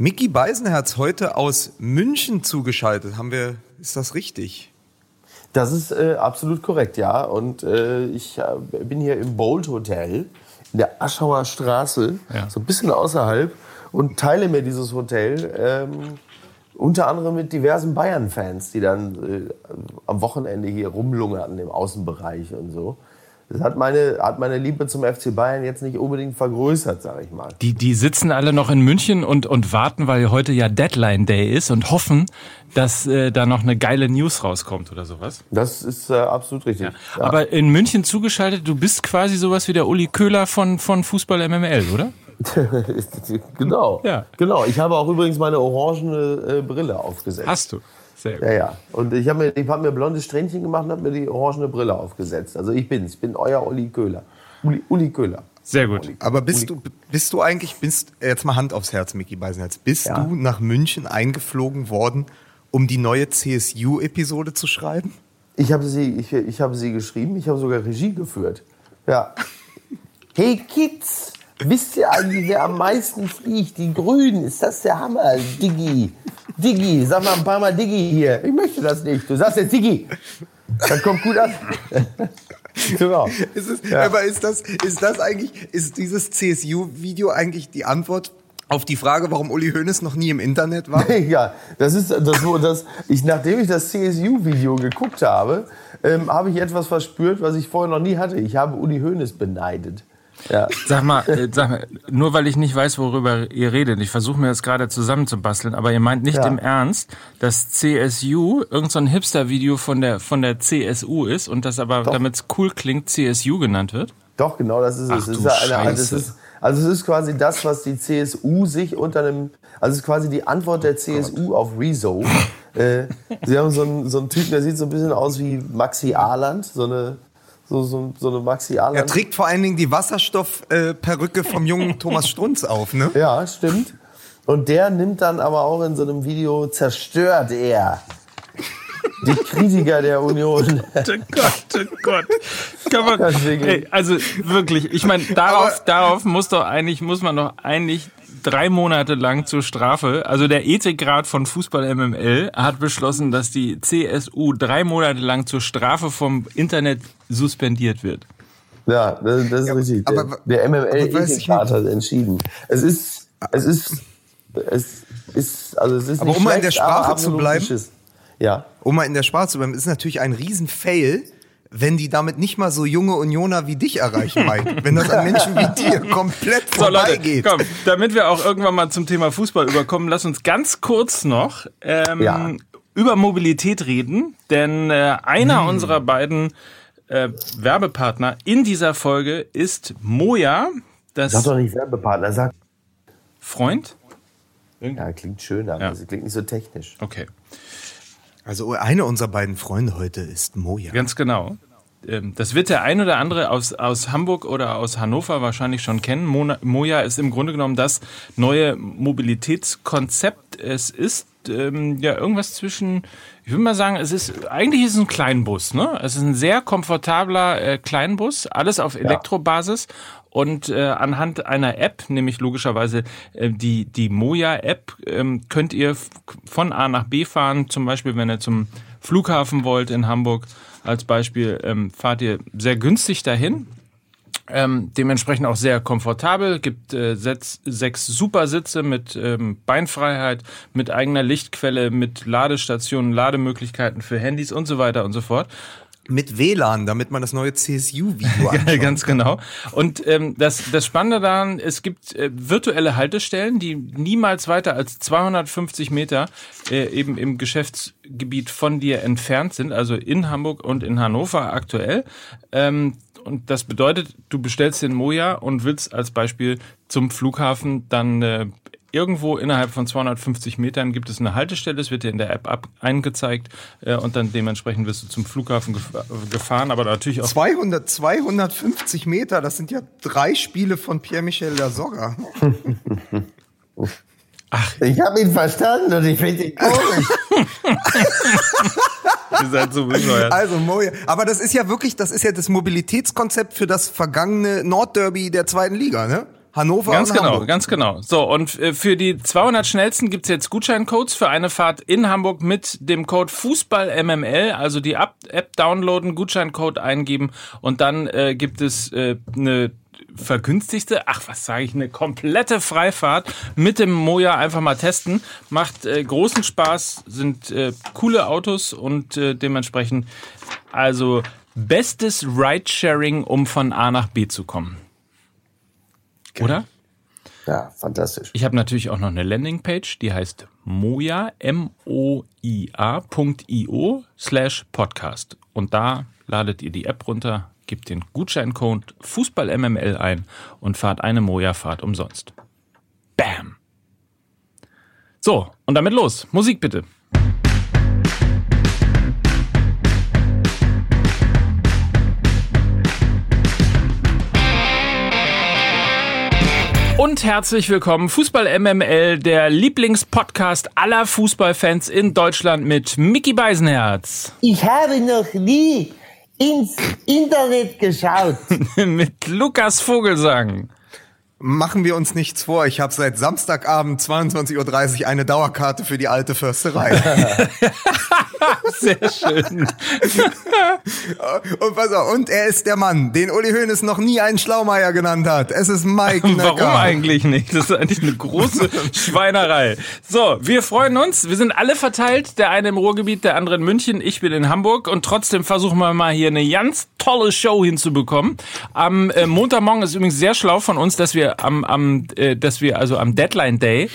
Mickey Beisenherz heute aus München zugeschaltet. Haben wir, ist das richtig? Das ist äh, absolut korrekt, ja. Und äh, ich äh, bin hier im Bold Hotel in der Aschauer Straße, ja. so ein bisschen außerhalb, und teile mir dieses Hotel. Ähm, unter anderem mit diversen Bayern-Fans, die dann äh, am Wochenende hier rumlungerten im Außenbereich und so. Das hat meine, hat meine Liebe zum FC Bayern jetzt nicht unbedingt vergrößert, sag ich mal. Die, die sitzen alle noch in München und, und warten, weil heute ja Deadline Day ist und hoffen, dass äh, da noch eine geile News rauskommt oder sowas. Das ist äh, absolut richtig. Ja. Ja. Aber in München zugeschaltet, du bist quasi sowas wie der Uli Köhler von, von Fußball MML, oder? genau. Ja. Genau. Ich habe auch übrigens meine orangene äh, Brille aufgesetzt. Hast du? Sehr gut. Ja, ja. Und ich habe mir, hab mir blonde Strähnchen gemacht und habe mir die orangene Brille aufgesetzt. Also ich bin's. Ich bin euer Uli Köhler. Uli, Uli Köhler. Sehr gut. Aber bist Uli. du, bist du eigentlich, bist, jetzt mal Hand aufs Herz, Micky Beisenherz, bist ja. du nach München eingeflogen worden, um die neue CSU-Episode zu schreiben? Ich habe sie, ich, ich habe sie geschrieben, ich habe sogar Regie geführt. Ja. Hey Kids, wisst ihr eigentlich, wer am meisten fliegt? Die Grünen, ist das der Hammer, Diggi? Diggi, sag mal ein paar Mal Diggi hier. Ich möchte das nicht. Du sagst jetzt Diggi. Das kommt gut an. genau. Ist es, ja. Aber ist das, ist das eigentlich, ist dieses CSU-Video eigentlich die Antwort auf die Frage, warum Uli Hoeneß noch nie im Internet war? ja, das ist das, das ich, nachdem ich das CSU-Video geguckt habe, ähm, habe ich etwas verspürt, was ich vorher noch nie hatte. Ich habe Uli Hoeneß beneidet. Ja. Sag mal, äh, sag mal, nur weil ich nicht weiß, worüber ihr redet, ich versuche mir das gerade zusammenzubasteln, aber ihr meint nicht ja. im Ernst, dass CSU irgendein so Hipster-Video von der, von der CSU ist und das aber, damit es cool klingt, CSU genannt wird? Doch, genau, das ist Ach, es. Es ist, eine, also, es ist, also es ist quasi das, was die CSU sich unter einem, also es ist quasi die Antwort der CSU auf Rezo. äh, sie haben so einen, so einen Typen, der sieht so ein bisschen aus wie Maxi Ahland, so eine so, so, so eine Maxi Alan. Er trägt vor allen Dingen die Wasserstoffperücke vom jungen Thomas Strunz auf, ne? Ja, stimmt. Und der nimmt dann aber auch in so einem Video, zerstört er die Kritiker der Union. Oh Gott, oh Gott. Kann man, ey, also wirklich, ich meine, darauf, darauf muss doch eigentlich, muss man doch eigentlich drei Monate lang zur Strafe. Also der Ethikrat von Fußball MML hat beschlossen, dass die CSU drei Monate lang zur Strafe vom Internet suspendiert wird. Ja, das, das ist ja, richtig. Aber, der, der MML-Ethikrat hat entschieden. Es ist, es ist, es ist, also es ist aber nicht um mal in der Sprache zu bleiben, ja. um mal in der Sprache zu bleiben, ist natürlich ein Riesen-Fail, wenn die damit nicht mal so junge Unioner wie dich erreichen, Mike. wenn das an Menschen wie dir komplett so, vorbeigeht. Leute, komm, damit wir auch irgendwann mal zum Thema Fußball überkommen, lass uns ganz kurz noch ähm, ja. über Mobilität reden. Denn äh, einer hm. unserer beiden äh, Werbepartner in dieser Folge ist Moja. Das sag doch nicht Werbepartner, sag Freund? Ja, klingt schöner, ja. klingt nicht so technisch. Okay. Also einer unserer beiden Freunde heute ist Moja. Ganz genau. Ähm, das wird der ein oder andere aus, aus Hamburg oder aus Hannover wahrscheinlich schon kennen. Moja ist im Grunde genommen das neue Mobilitätskonzept. Es ist ähm, ja irgendwas zwischen, ich würde mal sagen, es ist eigentlich ist es ein Kleinbus. Ne? Es ist ein sehr komfortabler äh, Kleinbus, alles auf Elektrobasis und äh, anhand einer App, nämlich logischerweise äh, die, die Moja-App, ähm, könnt ihr von A nach B fahren. Zum Beispiel, wenn ihr zum Flughafen wollt in Hamburg als Beispiel, ähm, fahrt ihr sehr günstig dahin. Ähm, dementsprechend auch sehr komfortabel, gibt äh, sechs, sechs Supersitze mit ähm, Beinfreiheit, mit eigener Lichtquelle, mit Ladestationen, Lademöglichkeiten für Handys und so weiter und so fort mit WLAN, damit man das neue CSU-Video anschaut. Ganz genau. Und ähm, das, das Spannende daran, es gibt äh, virtuelle Haltestellen, die niemals weiter als 250 Meter äh, eben im Geschäftsgebiet von dir entfernt sind, also in Hamburg und in Hannover aktuell. Ähm, und das bedeutet, du bestellst den Moja und willst als Beispiel zum Flughafen dann äh, irgendwo innerhalb von 250 Metern gibt es eine Haltestelle, es wird dir in der App ab eingezeigt äh, und dann dementsprechend wirst du zum Flughafen gef gefahren, aber natürlich auch 200 250 Meter, das sind ja drei Spiele von Pierre-Michel Lasogga. Ach, ich habe ihn verstanden und ich finde ihn komisch. Ihr seid so bescheuert. Also Moja, aber das ist ja wirklich, das ist ja das Mobilitätskonzept für das vergangene Nordderby der zweiten Liga, ne? Hannover ganz und genau, Hamburg. Ganz genau. So, und äh, für die 200 schnellsten gibt's jetzt Gutscheincodes für eine Fahrt in Hamburg mit dem Code FußballMML. Also die App downloaden, Gutscheincode eingeben und dann äh, gibt es äh, eine vergünstigste, ach was sage ich, eine komplette Freifahrt mit dem Moja einfach mal testen. Macht äh, großen Spaß, sind äh, coole Autos und äh, dementsprechend also bestes Ridesharing, um von A nach B zu kommen. Oder? Ja, fantastisch. Ich habe natürlich auch noch eine Landingpage, die heißt moja, M-O-I-A.io slash Podcast. Und da ladet ihr die App runter, gebt den Gutscheincode FußballMML ein und fahrt eine Moja-Fahrt umsonst. Bam! So, und damit los. Musik bitte. Und herzlich willkommen, Fußball MML, der Lieblingspodcast aller Fußballfans in Deutschland mit Mickey Beisenherz. Ich habe noch nie ins Internet geschaut. mit Lukas Vogelsang. Machen wir uns nichts vor. Ich habe seit Samstagabend 22.30 Uhr eine Dauerkarte für die alte Försterei. Sehr schön. und pass auf, und er ist der Mann, den Uli Hoeneß noch nie einen Schlaumeier genannt hat. Es ist Mike Necker. Warum eigentlich nicht? Das ist eigentlich eine große Schweinerei. So, wir freuen uns. Wir sind alle verteilt. Der eine im Ruhrgebiet, der andere in München. Ich bin in Hamburg. Und trotzdem versuchen wir mal hier eine ganz tolle Show hinzubekommen. Am äh, Montagmorgen ist übrigens sehr schlau von uns, dass wir am, am äh, dass wir also am Deadline Day,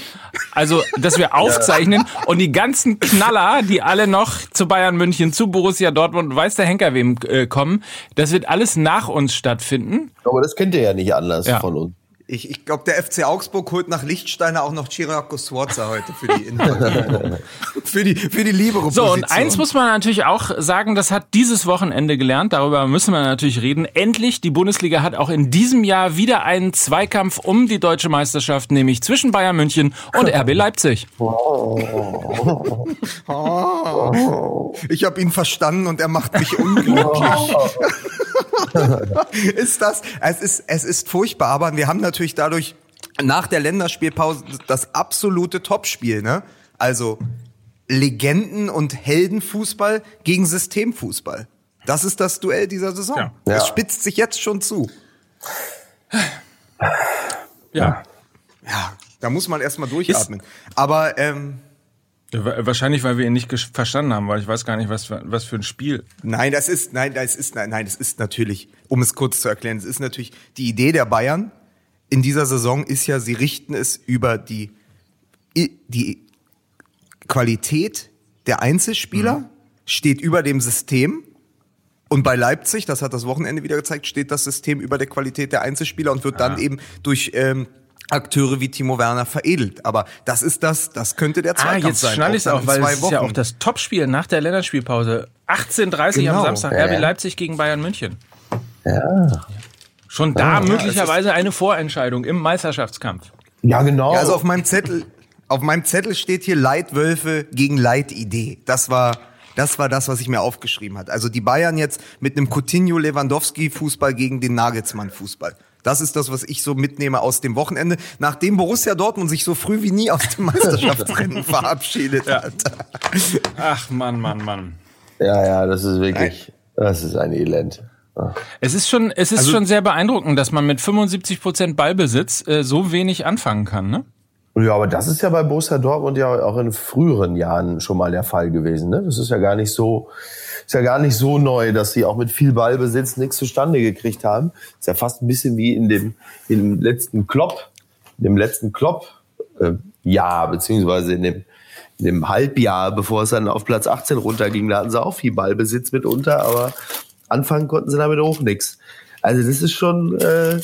also dass wir aufzeichnen und die ganzen Knaller, die alle noch zu Bayern München, zu Borussia Dortmund, weiß der Henker wem äh, kommen, das wird alles nach uns stattfinden. Aber das kennt ihr ja nicht anders Ja. von uns. Ich, ich glaube, der FC Augsburg holt nach Lichtsteiner auch noch Chiriaco Sforza heute für die Innenverteidigung. für die für die libero So, und eins muss man natürlich auch sagen, das hat dieses Wochenende gelernt, darüber müssen wir natürlich reden. Endlich, die Bundesliga hat auch in diesem Jahr wieder einen Zweikampf um die deutsche Meisterschaft, nämlich zwischen Bayern München und RB Leipzig. Ich habe ihn verstanden und er macht mich unglücklich. ist das? Es ist es ist furchtbar, aber wir haben natürlich dadurch nach der Länderspielpause das absolute Topspiel, ne? Also Legenden und Heldenfußball gegen Systemfußball. Das ist das Duell dieser Saison. Ja. Es Ja. spitzt sich jetzt schon zu. Ja. Ja, da muss man erstmal durchatmen. Aber ähm, Wahrscheinlich, weil wir ihn nicht verstanden haben, weil ich weiß gar nicht, was für, was für ein Spiel. Nein, das ist, nein, das ist, nein, nein, das ist natürlich, um es kurz zu erklären, es ist natürlich die Idee der Bayern in dieser Saison ist ja, sie richten es über die, die Qualität der Einzelspieler, steht über dem System. Und bei Leipzig, das hat das Wochenende wieder gezeigt, steht das System über der Qualität der Einzelspieler und wird dann eben durch ähm, Akteure wie Timo Werner veredelt. Aber das ist das, das könnte der Ah, Zweikampf jetzt sein. schnall ich dann auch, weil es ist ja auch das Topspiel nach der Länderspielpause. 18.30 am Genau. Samstag, Ja, RB ja. Leipzig gegen Bayern München. Ja. Schon da Ja, möglicherweise eine Vorentscheidung im Meisterschaftskampf. Ja, genau. Ja, also auf meinem Zettel, auf meinem Zettel steht hier Leitwölfe gegen Leitidee. Das war, das war das, was ich mir aufgeschrieben hat. Also die Bayern jetzt mit einem Coutinho Lewandowski Fußball gegen den Nagelsmann Fußball. Das ist das, was ich so mitnehme aus dem Wochenende, nachdem Borussia Dortmund sich so früh wie nie aus dem Meisterschaftsrennen verabschiedet hat. Ach, Mann, Mann, Mann. ja, ja, das ist wirklich, das ist ein Elend. Es ist schon, es ist Also- schon sehr beeindruckend, dass man mit 75 Prozent Ballbesitz äh, so wenig anfangen kann, ne? Ja, aber das ist ja bei Borussia Dortmund ja auch in früheren Jahren schon mal der Fall gewesen. Ne? Das ist ja gar nicht so, ist ja gar nicht so neu, dass sie auch mit viel Ballbesitz nichts zustande gekriegt haben. Ist ja fast ein bisschen wie in dem, in dem letzten Klopp, in dem letzten Klopp äh, Jahr beziehungsweise in dem, in dem Halbjahr, bevor es dann auf Platz 18 runterging, da hatten sie auch viel Ballbesitz mitunter, aber anfangen konnten sie damit auch nichts. Also das ist schon, äh,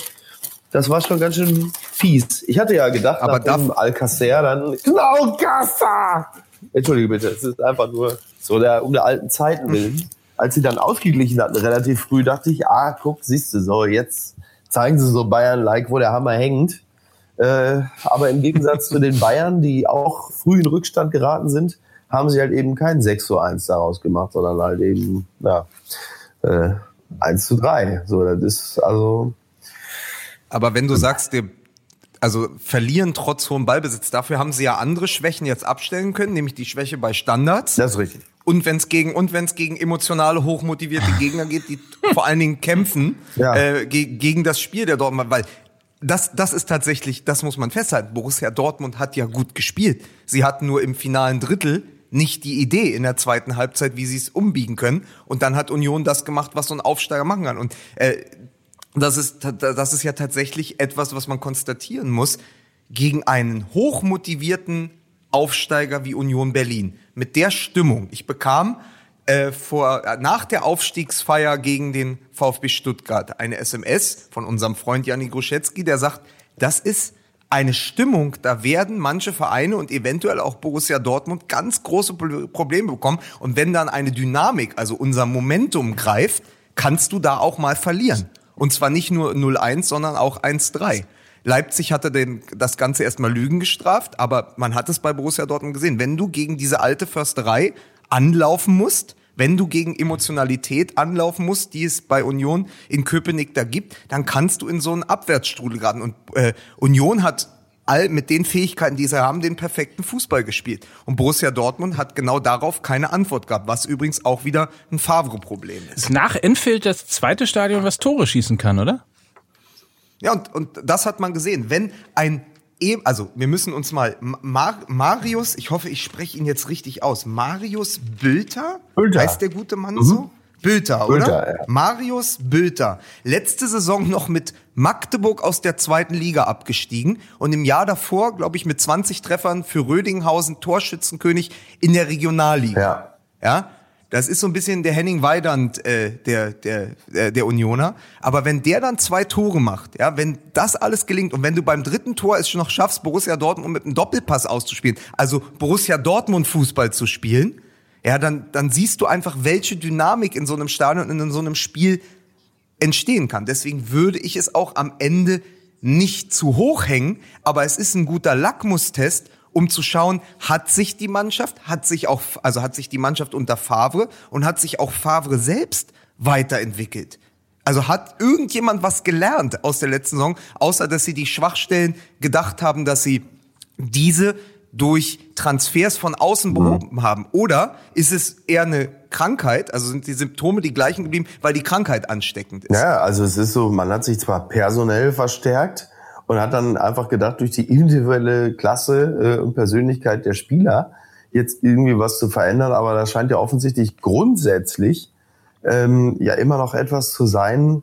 das war schon ganz schön fies. Ich hatte ja gedacht, Aber nachdem Alcacer dann genau Gassa. Entschuldige bitte, es ist einfach nur so der um der alten Zeiten willen. Als sie dann ausgeglichen hatten, relativ früh, dachte ich, ah, guck, siehst du so, jetzt zeigen sie so Bayern-like, wo der Hammer hängt. Äh, aber im Gegensatz zu den Bayern, die auch früh in Rückstand geraten sind, haben sie halt eben kein 6 zu 1 daraus gemacht, sondern halt eben, ja, äh, 1 zu 3. So, das ist also, Aber wenn du sagst, der, also verlieren trotz hohem Ballbesitz. Dafür haben sie ja andere Schwächen jetzt abstellen können, nämlich die Schwäche bei Standards. Das ist richtig. Und wenn es gegen und wenn es gegen emotionale, hochmotivierte Gegner geht, die vor allen Dingen kämpfen Ja. äh, ge gegen das Spiel der Dortmund, weil das, das ist tatsächlich, das muss man festhalten. Borussia Dortmund hat ja gut gespielt. Sie hatten nur im finalen Drittel nicht die Idee in der zweiten Halbzeit, wie sie es umbiegen können. Und dann hat Union das gemacht, was so ein Aufsteiger machen kann. Und äh, das ist, das ist ja tatsächlich etwas, was man konstatieren muss, gegen einen hochmotivierten Aufsteiger wie Union Berlin. Mit der Stimmung. Ich bekam äh, vor, nach der Aufstiegsfeier gegen den VfB Stuttgart eine SMS von unserem Freund Janni Gruschetzky, der sagt, das ist eine Stimmung, da werden manche Vereine und eventuell auch Borussia Dortmund ganz große Pro- Probleme bekommen. Und wenn dann eine Dynamik, also unser Momentum greift, kannst du da auch mal verlieren. Und zwar nicht nur 0-1, sondern auch 1-3. Leipzig hatte den, das Ganze erstmal Lügen gestraft, aber man hat es bei Borussia Dortmund gesehen. Wenn du gegen diese alte Försterei anlaufen musst, wenn du gegen Emotionalität anlaufen musst, die es bei Union in Köpenick da gibt, dann kannst du in so einen Abwärtsstrudel geraten. Und äh, Union hat all mit den Fähigkeiten, die sie haben, den perfekten Fußball gespielt. Und Borussia Dortmund hat genau darauf keine Antwort gehabt, was übrigens auch wieder ein Favre-Problem ist. Nach Enfield das zweite Stadion, was Tore schießen kann, oder? Ja, und, und das hat man gesehen. Wenn ein, E- also wir müssen uns mal, Mar Marius, ich hoffe, ich spreche ihn jetzt richtig aus, Marius Bülter, Bülter. heißt der gute Mann so? Bülter, oder? Bülter, ja. Marius Bülter. Letzte Saison noch mit Magdeburg aus der zweiten Liga abgestiegen und im Jahr davor, glaube ich, mit 20 Treffern für Rödinghausen Torschützenkönig in der Regionalliga. Ja. Ja, das ist so ein bisschen der Henning Weidand äh, der, der, der, der Unioner. Aber wenn der dann zwei Tore macht, ja, wenn das alles gelingt und wenn du beim dritten Tor es schon noch schaffst, Borussia Dortmund mit einem Doppelpass auszuspielen, also Borussia Dortmund Fußball zu spielen, ja, dann, dann siehst du einfach, welche Dynamik in so einem Stadion und in so einem Spiel entstehen kann. Deswegen würde ich es auch am Ende nicht zu hoch hängen, aber es ist ein guter Lackmustest, um zu schauen, hat sich die Mannschaft, hat sich auch, also hat sich die Mannschaft unter Favre und hat sich auch Favre selbst weiterentwickelt. Also hat irgendjemand was gelernt aus der letzten Saison, außer dass sie die Schwachstellen gedacht haben, dass sie diese durch Transfers von außen behoben haben? Oder ist es eher eine Krankheit, also sind die Symptome die gleichen geblieben, weil die Krankheit ansteckend ist? Ja, also es ist so, man hat sich zwar personell verstärkt und hat dann einfach gedacht, durch die individuelle Klasse äh, und Persönlichkeit der Spieler jetzt irgendwie was zu verändern, aber das scheint ja offensichtlich grundsätzlich ähm, ja immer noch etwas zu sein.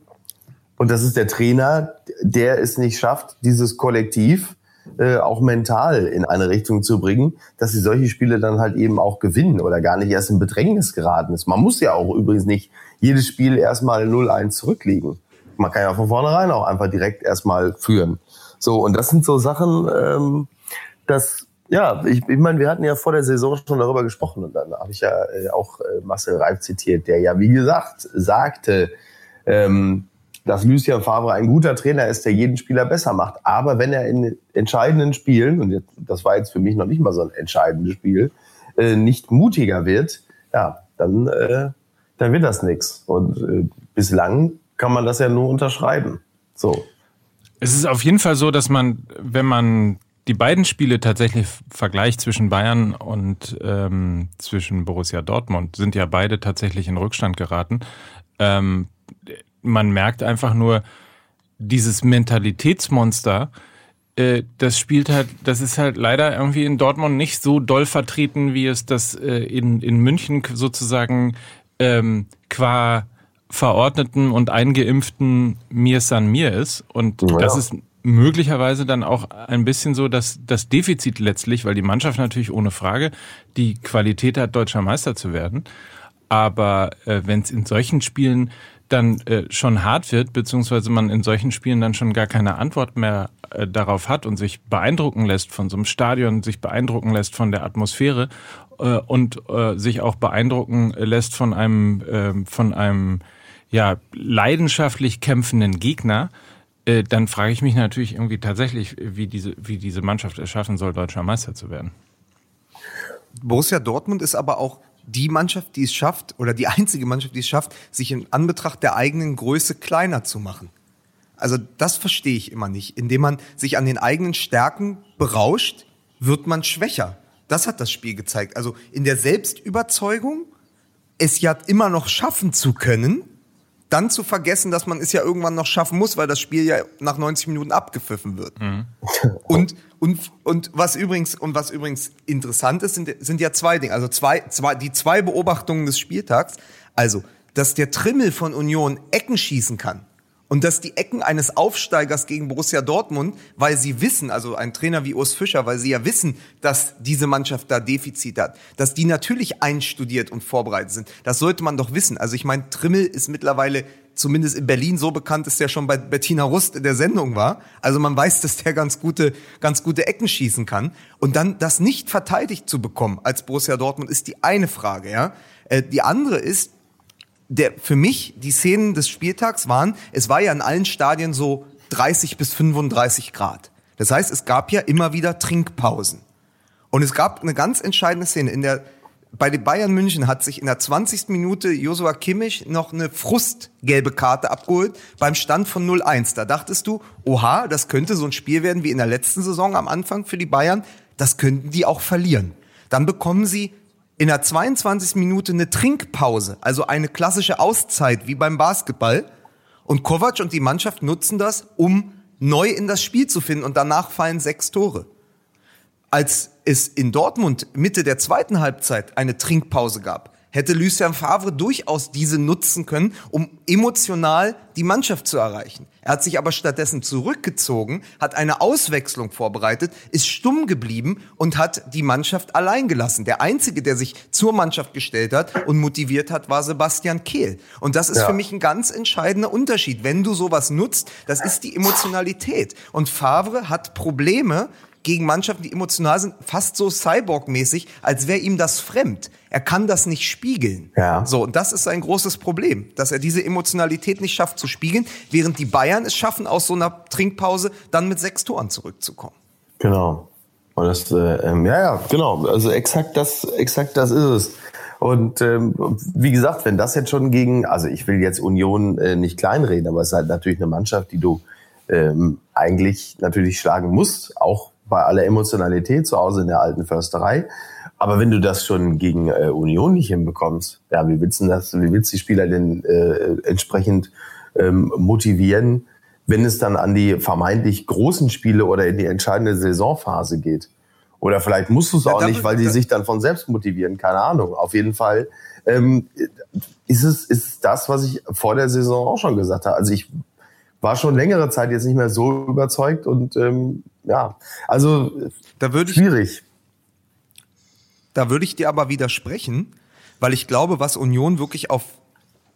Und das ist der Trainer, der es nicht schafft, dieses Kollektiv äh, auch mental in eine Richtung zu bringen, dass sie solche Spiele dann halt eben auch gewinnen oder gar nicht erst in Bedrängnis geraten ist. Man muss ja auch übrigens nicht jedes Spiel erstmal 0-1 zurückliegen. Man kann ja von vornherein auch einfach direkt erstmal führen. So, und das sind so Sachen, ähm, dass, ja, ich, ich meine, wir hatten ja vor der Saison schon darüber gesprochen und dann habe ich ja äh, auch äh, Marcel Reif zitiert, der ja, wie gesagt, sagte, ähm, dass Lucien Favre ein guter Trainer ist, der jeden Spieler besser macht. Aber wenn er in entscheidenden Spielen, und jetzt, das war jetzt für mich noch nicht mal so ein entscheidendes Spiel, äh, nicht mutiger wird, ja, dann, äh, dann wird das nichts. Und äh, bislang kann man das ja nur unterschreiben. So. Es ist auf jeden Fall so, dass man, wenn man die beiden Spiele tatsächlich vergleicht zwischen Bayern und ähm, zwischen Borussia Dortmund, sind ja beide tatsächlich in Rückstand geraten. Ähm, man merkt einfach nur, dieses Mentalitätsmonster, äh, das spielt halt, das ist halt leider irgendwie in Dortmund nicht so doll vertreten, wie es das äh, in, in München sozusagen ähm, qua verordneten und eingeimpften Mir San Mir ist. Und Ja. das ist möglicherweise dann auch ein bisschen so, dass das Defizit letztlich, weil die Mannschaft natürlich ohne Frage die Qualität hat, deutscher Meister zu werden. Aber äh, wenn es in solchen Spielen dann äh, schon hart wird, beziehungsweise man in solchen Spielen dann schon gar keine Antwort mehr äh, darauf hat und sich beeindrucken lässt von so einem Stadion, sich beeindrucken lässt von der Atmosphäre äh, und äh, sich auch beeindrucken lässt von einem ähm, von einem ja leidenschaftlich kämpfenden Gegner, äh, dann frage ich mich natürlich irgendwie tatsächlich, wie diese wie diese Mannschaft es schaffen soll, deutscher Meister zu werden. Borussia Dortmund ist aber auch die Mannschaft, die es schafft, oder die einzige Mannschaft, die es schafft, sich in Anbetracht der eigenen Größe kleiner zu machen. Also das verstehe ich immer nicht. Indem man sich an den eigenen Stärken berauscht, wird man schwächer. Das hat das Spiel gezeigt. Also in der Selbstüberzeugung, es ja immer noch schaffen zu können, dann zu vergessen, dass man es ja irgendwann noch schaffen muss, weil das Spiel ja nach 90 Minuten abgepfiffen wird. Mhm. Und, und, und was übrigens, und was übrigens interessant ist, sind, sind ja zwei Dinge. Also zwei, zwei, die zwei Beobachtungen des Spieltags. Also, dass der Trimmel von Union Ecken schießen kann und dass die Ecken eines Aufsteigers gegen Borussia Dortmund, weil sie wissen, also ein Trainer wie Urs Fischer, weil sie ja wissen, dass diese Mannschaft da Defizit hat, dass die natürlich einstudiert und vorbereitet sind. Das sollte man doch wissen. Also ich meine, Trimmel ist mittlerweile zumindest in Berlin so bekannt, dass der schon bei Bettina Rust in der Sendung war. Also man weiß, dass der ganz gute, ganz gute Ecken schießen kann. Und dann das nicht verteidigt zu bekommen als Borussia Dortmund ist die eine Frage, ja. Äh, die andere ist, der, für mich, die Szenen des Spieltags waren, es war ja in allen Stadien so 30 bis 35 Grad. Das heißt, es gab ja immer wieder Trinkpausen. Und es gab eine ganz entscheidende Szene. In der, bei den Bayern München hat sich in der 20. Minute Josua Kimmich noch eine frustgelbe Karte abgeholt beim Stand von 0-1. Da dachtest du, oha, das könnte so ein Spiel werden wie in der letzten Saison am Anfang für die Bayern. Das könnten die auch verlieren. Dann bekommen sie in der 22. Minute eine Trinkpause, also eine klassische Auszeit wie beim Basketball. Und Kovac und die Mannschaft nutzen das, um neu in das Spiel zu finden und danach fallen sechs Tore. Als es in Dortmund Mitte der zweiten Halbzeit eine Trinkpause gab, hätte Lucien Favre durchaus diese nutzen können, um emotional die Mannschaft zu erreichen. Er hat sich aber stattdessen zurückgezogen, hat eine Auswechslung vorbereitet, ist stumm geblieben und hat die Mannschaft allein gelassen. Der einzige, der sich zur Mannschaft gestellt hat und motiviert hat, war Sebastian Kehl. Und das ist ja. für mich ein ganz entscheidender Unterschied. Wenn du sowas nutzt, das ist die Emotionalität. Und Favre hat Probleme, gegen Mannschaften, die emotional sind, fast so Cyborg-mäßig, als wäre ihm das fremd. Er kann das nicht spiegeln. Ja. So, und das ist ein großes Problem, dass er diese Emotionalität nicht schafft zu spiegeln, während die Bayern es schaffen, aus so einer Trinkpause dann mit sechs Toren zurückzukommen. Genau. Und das, äh, ähm, ja, ja, genau. Also exakt das, exakt das ist es. Und ähm, wie gesagt, wenn das jetzt schon gegen, also ich will jetzt Union äh, nicht kleinreden, aber es ist halt natürlich eine Mannschaft, die du ähm, eigentlich natürlich schlagen musst, auch bei aller Emotionalität zu Hause in der alten Försterei. Aber wenn du das schon gegen äh, Union nicht hinbekommst, ja, wie willst du das, wie willst du die Spieler denn äh, entsprechend ähm, motivieren, wenn es dann an die vermeintlich großen Spiele oder in die entscheidende Saisonphase geht? Oder vielleicht musst du es auch ja, nicht, weil die sich dann von selbst motivieren, keine Ahnung. Auf jeden Fall ähm, ist es ist das, was ich vor der Saison auch schon gesagt habe. Also ich war schon längere Zeit jetzt nicht mehr so überzeugt und ähm, ja, also da würde ich, schwierig. Da würde ich dir aber widersprechen, weil ich glaube, was Union wirklich auf,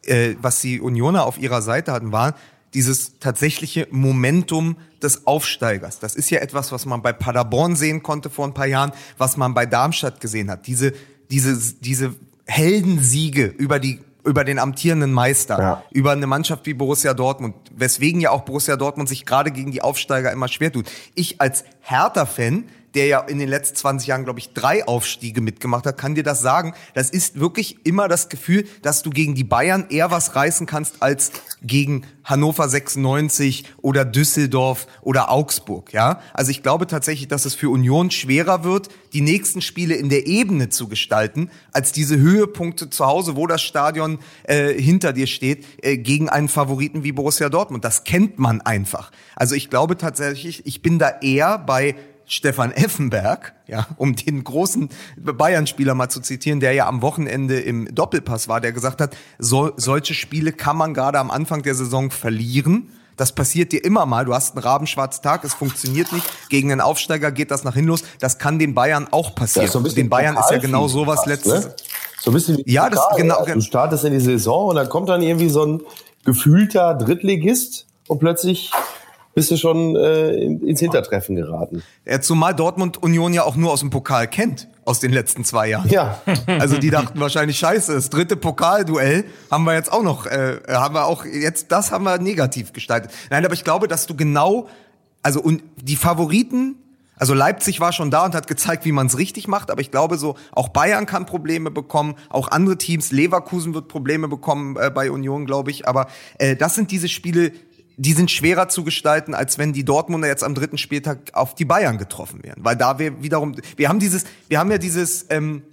äh, was die Unioner auf ihrer Seite hatten, war dieses tatsächliche Momentum des Aufsteigers. Das ist ja etwas, was man bei Paderborn sehen konnte vor ein paar Jahren, was man bei Darmstadt gesehen hat. Diese, diese, diese Heldensiege über die über den amtierenden Meister, ja. über eine Mannschaft wie Borussia Dortmund, weswegen ja auch Borussia Dortmund sich gerade gegen die Aufsteiger immer schwer tut. Ich als Hertha-Fan der ja in den letzten 20 Jahren, glaube ich, drei Aufstiege mitgemacht hat, kann dir das sagen. Das ist wirklich immer das Gefühl, dass du gegen die Bayern eher was reißen kannst als gegen Hannover 96 oder Düsseldorf oder Augsburg, ja? Also ich glaube tatsächlich, dass es für Union schwerer wird, die nächsten Spiele in der Ebene zu gestalten, als diese Höhepunkte zu Hause, wo das Stadion äh, hinter dir steht, äh, gegen einen Favoriten wie Borussia Dortmund. Das kennt man einfach. Also ich glaube tatsächlich, ich bin da eher bei Stefan Effenberg, ja, um den großen Bayern-Spieler mal zu zitieren, der ja am Wochenende im Doppelpass war, der gesagt hat, so, solche Spiele kann man gerade am Anfang der Saison verlieren. Das passiert dir immer mal. Du hast einen rabenschwarzen Tag, es funktioniert nicht. Gegen einen Aufsteiger geht das nach hin los. Das kann den Bayern auch passieren. So den Bayern ist ja genau sowas letztes. Ne? So ein bisschen wie ja, das genau. Du startest in die Saison und dann kommt dann irgendwie so ein gefühlter Drittligist und plötzlich bist du schon äh, ins Hintertreffen geraten. Ja, zumal Dortmund Union ja auch nur aus dem Pokal kennt, aus den letzten zwei Jahren. Ja. Also die dachten wahrscheinlich, scheiße, das dritte Pokalduell haben wir jetzt auch noch, äh, haben wir auch, jetzt, das haben wir negativ gestaltet. Nein, aber ich glaube, dass du genau, also und die Favoriten, also Leipzig war schon da und hat gezeigt, wie man es richtig macht, aber ich glaube so, auch Bayern kann Probleme bekommen, auch andere Teams, Leverkusen wird Probleme bekommen äh, bei Union, glaube ich, aber äh, das sind diese Spiele, die sind schwerer zu gestalten, als wenn die Dortmunder jetzt am dritten Spieltag auf die Bayern getroffen wären. Weil da wir wiederum, wir haben dieses, wir haben ja dieses, ähm,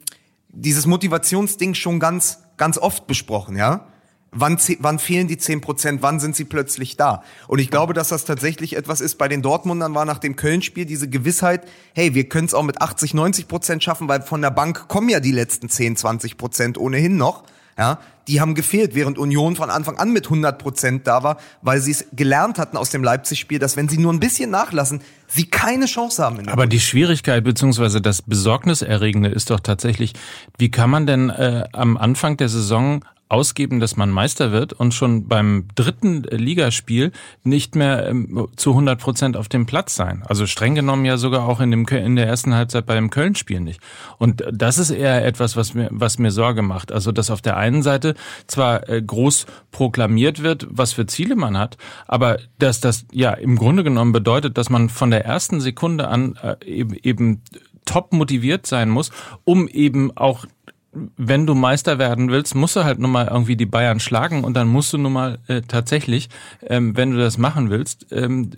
dieses Motivationsding schon ganz, ganz oft besprochen, ja. Wann, wann fehlen die zehn Prozent? Wann sind sie plötzlich da? Und ich glaube, dass das tatsächlich etwas ist. Bei den Dortmundern war nach dem Köln-Spiel diese Gewissheit, hey, wir können es auch mit 80, 90 Prozent schaffen, weil von der Bank kommen ja die letzten 10, 20 Prozent ohnehin noch. Ja, die haben gefehlt, während Union von Anfang an mit 100 Prozent da war, weil sie es gelernt hatten aus dem Leipzig-Spiel, dass wenn sie nur ein bisschen nachlassen, sie keine Chance haben. Aber die Schwierigkeit beziehungsweise das Besorgniserregende ist doch tatsächlich, wie kann man denn äh, am Anfang der Saison ausgeben, dass man Meister wird und schon beim dritten Ligaspiel nicht mehr ähm, zu 100 Prozent auf dem Platz sein. Also streng genommen ja sogar auch in, dem, in der ersten Halbzeit bei dem Köln-Spiel nicht. Und das ist eher etwas, was mir, was mir Sorge macht. Also, dass auf der einen Seite zwar äh, groß proklamiert wird, was für Ziele man hat, aber dass das ja im Grunde genommen bedeutet, dass man von der ersten Sekunde an äh, eben, eben top motiviert sein muss, um eben auch wenn du Meister werden willst, musst du halt nun mal irgendwie die Bayern schlagen und dann musst du nun mal äh, tatsächlich, ähm, wenn du das machen willst, ähm,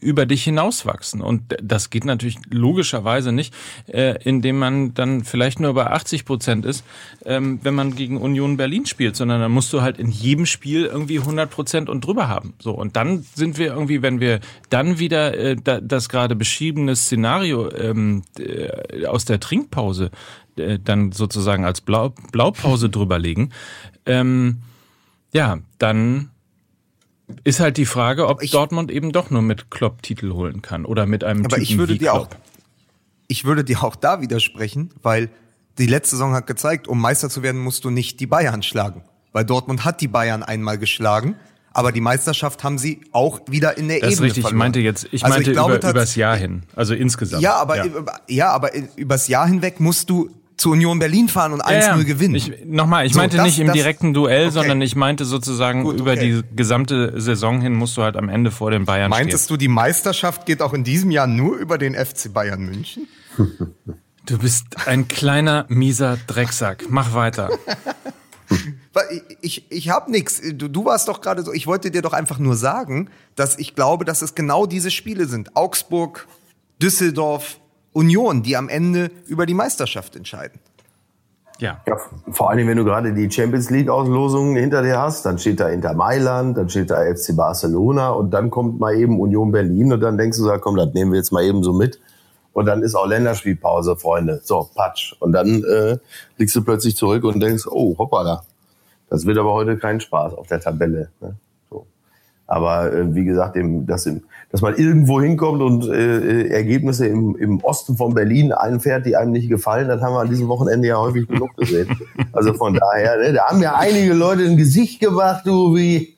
über dich hinauswachsen. Und das geht natürlich logischerweise nicht, äh, indem man dann vielleicht nur bei 80 Prozent ist, ähm, wenn man gegen Union Berlin spielt, sondern dann musst du halt in jedem Spiel irgendwie 100 Prozent und drüber haben. So und dann sind wir irgendwie, wenn wir dann wieder äh, das gerade beschriebene Szenario ähm, äh, aus der Trinkpause äh, dann sozusagen als Blau, Blaupause drüberlegen, ähm, ja, dann ist halt die Frage, ob ich, Dortmund eben doch nur mit Klopp Titel holen kann oder mit einem aber Typen ich würde wie dir Klopp. auch ich würde dir auch da widersprechen, weil die letzte Saison hat gezeigt, um Meister zu werden, musst du nicht die Bayern schlagen, weil Dortmund hat die Bayern einmal geschlagen. Aber die Meisterschaft haben sie auch wieder in der das Ebene ist richtig. verloren. Ich meinte jetzt, ich Also meinte ich glaube, über, übers Jahr hin, also insgesamt. Ja, aber ja. ja, aber übers Jahr hinweg musst du zu Union Berlin fahren und 1-0 gewinnen. Ich, nochmal, ich So, meinte das- nicht im das- direkten Duell, okay. sondern ich meinte sozusagen Gut, über okay. die gesamte Saison hin musst du halt am Ende vor den Bayern Meintest stehen. du, die Meisterschaft geht auch in diesem Jahr nur über den FC Bayern München? Du bist ein kleiner, mieser Drecksack. Mach weiter. Ich, ich, ich hab nix. Du, du warst doch gerade so, ich wollte dir doch einfach nur sagen, dass ich glaube, dass es genau diese Spiele sind. Augsburg, Düsseldorf, Union, die am Ende über die Meisterschaft entscheiden. Ja. Ja, vor allem, wenn du gerade die Champions League Auslosungen hinter dir hast, dann steht da Inter Mailand, dann steht da FC Barcelona und dann kommt mal eben Union Berlin und dann denkst du, so, komm, das nehmen wir jetzt mal eben so mit. Und dann ist auch Länderspielpause, Freunde. So, Patsch. Und dann äh, liegst du plötzlich zurück und denkst, oh, hoppala. Das wird aber heute kein Spaß auf der Tabelle. Ne? Aber äh, wie gesagt, eben, dass, im, dass man irgendwo hinkommt und äh, Ergebnisse im, im Osten von Berlin einfährt, die einem nicht gefallen, das haben wir an diesem Wochenende ja häufig genug gesehen. Also von daher, ne, da haben ja einige Leute ein Gesicht gemacht, du, wie,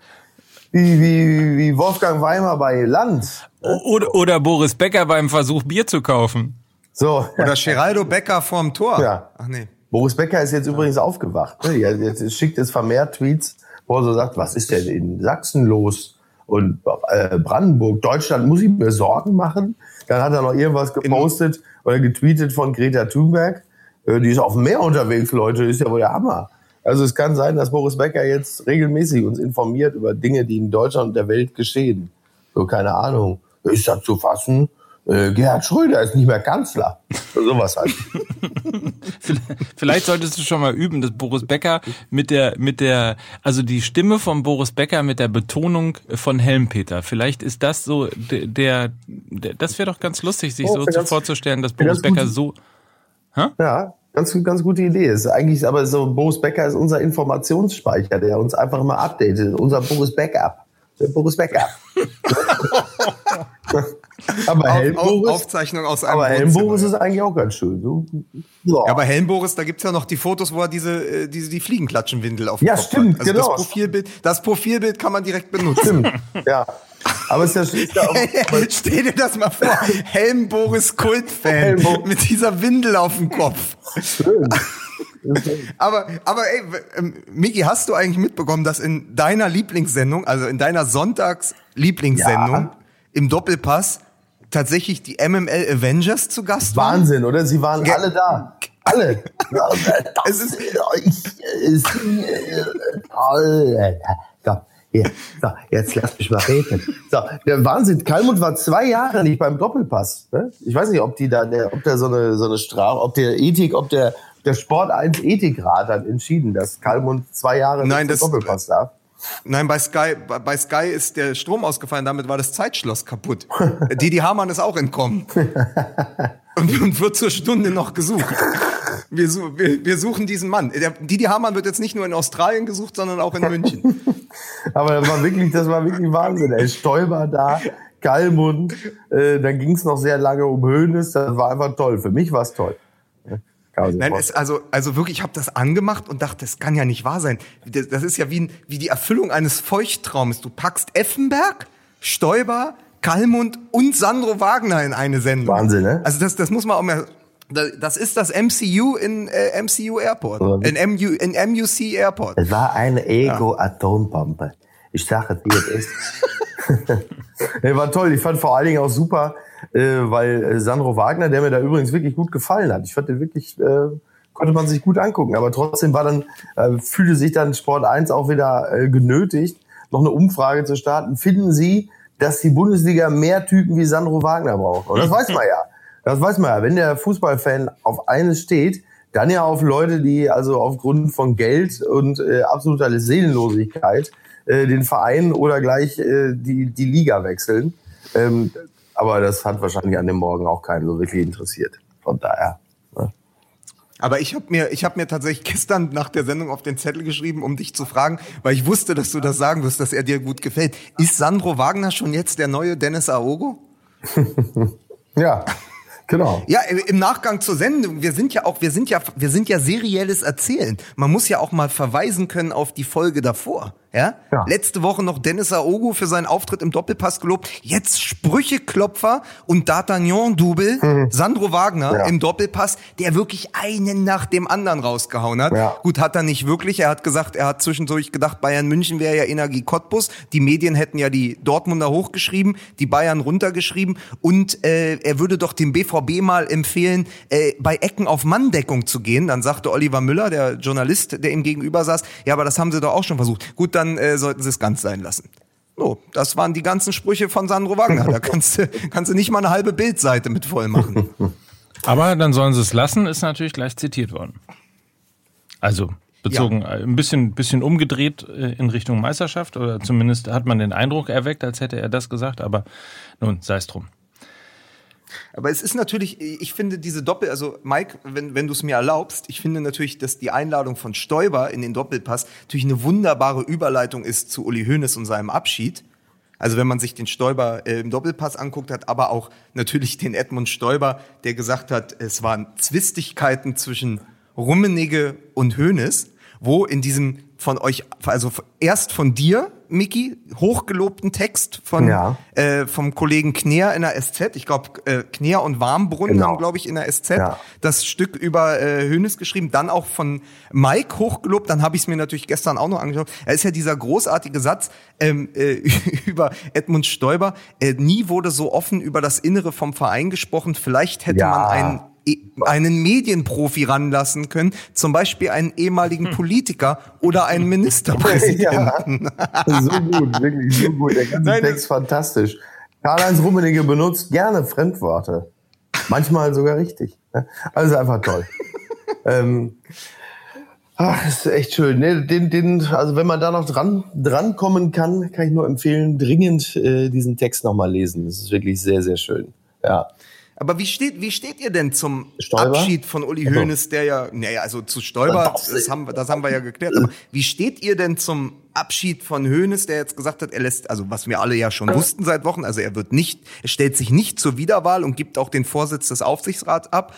wie, wie, wie Wolfgang Weimer bei Land. Oder, oder Boris Becker beim Versuch, Bier zu kaufen. So. Oder Geraldo Becker vorm Tor. Ja. Ach nee. Boris Becker ist jetzt übrigens aufgewacht. Ne? Ja, Jetzt schickt es vermehrt Tweets, wo er so sagt, was ist denn in Sachsen los? Und äh, Brandenburg, Deutschland, muss ich mir Sorgen machen? Dann hat er noch irgendwas gepostet oder getweetet von Greta Thunberg. Äh, die ist auf dem Meer unterwegs, Leute, ist ja wohl der Hammer. Also es kann sein, dass Boris Becker jetzt regelmäßig uns informiert über Dinge, die in Deutschland und der Welt geschehen. So, keine Ahnung. Ist das zu fassen? Äh, Gerhard Schröder ist nicht mehr Kanzler. Sowas halt. Vielleicht solltest du schon mal üben, dass Boris Becker mit der, mit der, also die Stimme von Boris Becker mit der Betonung von Helmpeter. Vielleicht ist das so der, der, der das wäre doch ganz lustig, sich Oh, so ganz- vorzustellen, dass Boris Becker gut. so, Ja, ganz, ganz gute Idee. Ist eigentlich aber so, Boris Becker ist unser Informationsspeicher, der uns einfach immer updatet. Unser Boris Backup. Der Boris Backup. aber Helm Auf, Aufzeichnung aus einem aber Helm Wohnzimmer. Boris ist eigentlich auch ganz schön. So, ja. Ja, aber Helm Boris, da gibt's ja noch die Fotos, wo er diese, äh, diese die Fliegenklatschenwindel auf dem Ja, Kopf stimmt, hat. Also genau. das Profilbild, das Profilbild kann man direkt benutzen. Stimmt. ja. Aber es ist ja, auch, Stell dir das mal vor, Helm Boris Kultfan Helm mit dieser Windel auf dem Kopf. schön. Aber, aber ey, ähm, Miki, hast du eigentlich mitbekommen, dass in deiner Lieblingssendung, also in deiner Sonntags-Lieblingssendung Ja. im Doppelpass tatsächlich die MML Avengers zu Gast waren? Wahnsinn, oder? Sie waren Ge- alle da. Alle. Es ist- ich, es, äh, toll. Ja, Ja, so, jetzt lass mich mal reden. So, der Wahnsinn. Kalmund war zwei Jahre nicht beim Doppelpass. Ne? Ich weiß nicht, ob die da, der, ob der so eine, so eine Strafe, ob der Ethik, ob der, der Sport 1 Ethikrat hat entschieden, dass Kalmund zwei Jahre Nein, nicht das- Doppelpass darf. Nein, bei Sky, bei Sky ist der Strom ausgefallen, damit war das Zeitschloss kaputt. Didi Hamann ist auch entkommen. Und, und wird zur Stunde noch gesucht. Wir, wir, wir suchen diesen Mann. Der, Didi Hamann wird jetzt nicht nur in Australien gesucht, sondern auch in München. Aber das war wirklich, das war wirklich Wahnsinn. Ey. Stoiber da, Kalmund, äh, dann ging es noch sehr lange um Höhnes. Das war einfach toll. Für mich war es toll. Nein, es, also, also wirklich, ich habe das angemacht und dachte, das kann ja nicht wahr sein. Das, das ist ja wie, ein, wie die Erfüllung eines Feuchttraumes. Du packst Effenberg, Stoiber, Kallmund und Sandro Wagner in eine Sendung. Wahnsinn, ne? Also das, das muss man auch mal. Das ist das MCU in äh, MCU Airport. In, MU, in MUC Airport. Es war eine Ego-Atompumpe. Ich sage es, wie es ist. nee, war toll. Ich fand vor allen Dingen auch super, äh, weil äh, Sandro Wagner, der mir da übrigens wirklich gut gefallen hat. Ich fand den wirklich, äh, konnte man sich gut angucken. Aber trotzdem war dann, äh, fühlte sich dann Sport 1 auch wieder äh, genötigt, noch eine Umfrage zu starten. Finden Sie, dass die Bundesliga mehr Typen wie Sandro Wagner braucht? Und das weiß man ja. Das weiß man ja. Wenn der Fußballfan auf eines steht, dann ja auf Leute, die also aufgrund von Geld und äh, absoluter Seelenlosigkeit äh, den Verein oder gleich äh, die, die Liga wechseln. Ähm, aber das hat wahrscheinlich an dem Morgen auch keinen so wirklich interessiert. Von daher. Ne? Aber ich habe mir, ich habe mir tatsächlich gestern nach der Sendung auf den Zettel geschrieben, um dich zu fragen, weil ich wusste, dass du das sagen wirst, dass er dir gut gefällt. Ist Sandro Wagner schon jetzt der neue Dennis Aogo? Ja, genau. Ja, im Nachgang zur Sendung, wir sind ja auch, wir sind ja, wir sind ja serielles Erzählen. Man muss ja auch mal verweisen können auf die Folge davor. Ja? Ja. Letzte Woche noch Dennis Aogo für seinen Auftritt im Doppelpass gelobt. Jetzt Sprücheklopfer und D'Artagnan-Double. Sandro Wagner Mhm. Ja. im Doppelpass, der wirklich einen nach dem anderen rausgehauen hat. Ja. Gut, hat er nicht wirklich. Er hat gesagt, er hat zwischendurch gedacht, Bayern München wäre ja Energie Cottbus. Die Medien hätten ja die Dortmunder hochgeschrieben, die Bayern runtergeschrieben und äh, er würde doch dem BVB mal empfehlen, äh, bei Ecken auf Manndeckung zu gehen. Dann sagte Oliver Müller, der Journalist, der ihm gegenüber saß, ja, aber das haben sie doch auch schon versucht. Gut, dann äh, sollten sie es ganz sein lassen. So, das waren die ganzen Sprüche von Sandro Wagner. Da kannst du, kannst du nicht mal eine halbe Bildseite mit voll machen. Aber dann sollen sie es lassen, ist natürlich gleich zitiert worden. Also bezogen, äh, ein bisschen, bisschen umgedreht äh, in Richtung Meisterschaft oder zumindest hat man den Eindruck erweckt, als hätte er das gesagt, aber nun, sei es drum. Aber es ist natürlich, ich finde diese Doppel, also Mike, wenn, wenn du es mir erlaubst, ich finde natürlich, dass die Einladung von Stoiber in den Doppelpass natürlich eine wunderbare Überleitung ist zu Uli Hoeneß und seinem Abschied. Also wenn man sich den Stoiber äh, im Doppelpass anguckt hat, aber auch natürlich den Edmund Stoiber, der gesagt hat, es waren Zwistigkeiten zwischen Rummenigge und Hoeneß, wo in diesem von euch, also erst von dir, Miki, hochgelobten Text von Ja. äh, vom Kollegen Kneer in der SZ. Ich glaube, äh, Kneer und Warmbrunn Genau. haben, glaube ich, in der SZ Ja. das Stück über äh, Hönes geschrieben. Dann auch von Mike hochgelobt. Dann habe ich es mir natürlich gestern auch noch angeschaut. Er ist ja dieser großartige Satz ähm, äh, über Edmund Stoiber. Äh, nie wurde so offen über das Innere vom Verein gesprochen. Vielleicht hätte Ja. man einen einen Medienprofi ranlassen können, zum Beispiel einen ehemaligen Politiker oder einen Ministerpräsidenten. Ja, so gut, wirklich so gut. Der ganze Nein, Text fantastisch. Karl-Heinz Rummenigge benutzt gerne Fremdworte. Manchmal sogar richtig. ne? Also einfach toll. ähm, ach, ist echt schön. Ne, den, den, also wenn man da noch dran, dran kommen kann, kann ich nur empfehlen, dringend äh, diesen Text nochmal lesen. Das ist wirklich sehr, sehr schön. Ja. Aber wie steht, wie steht ihr denn zum Stoiber? Abschied von Uli Also. Hoeneß, der ja, naja, also zu Stoiber, das haben, wir- das haben wir ja geklärt. Aber wie steht ihr denn zum Abschied von Hoeneß, der jetzt gesagt hat, er lässt, also was wir alle ja schon wussten seit Wochen, also er wird nicht, er stellt sich nicht zur Wiederwahl und gibt auch den Vorsitz des Aufsichtsrats ab.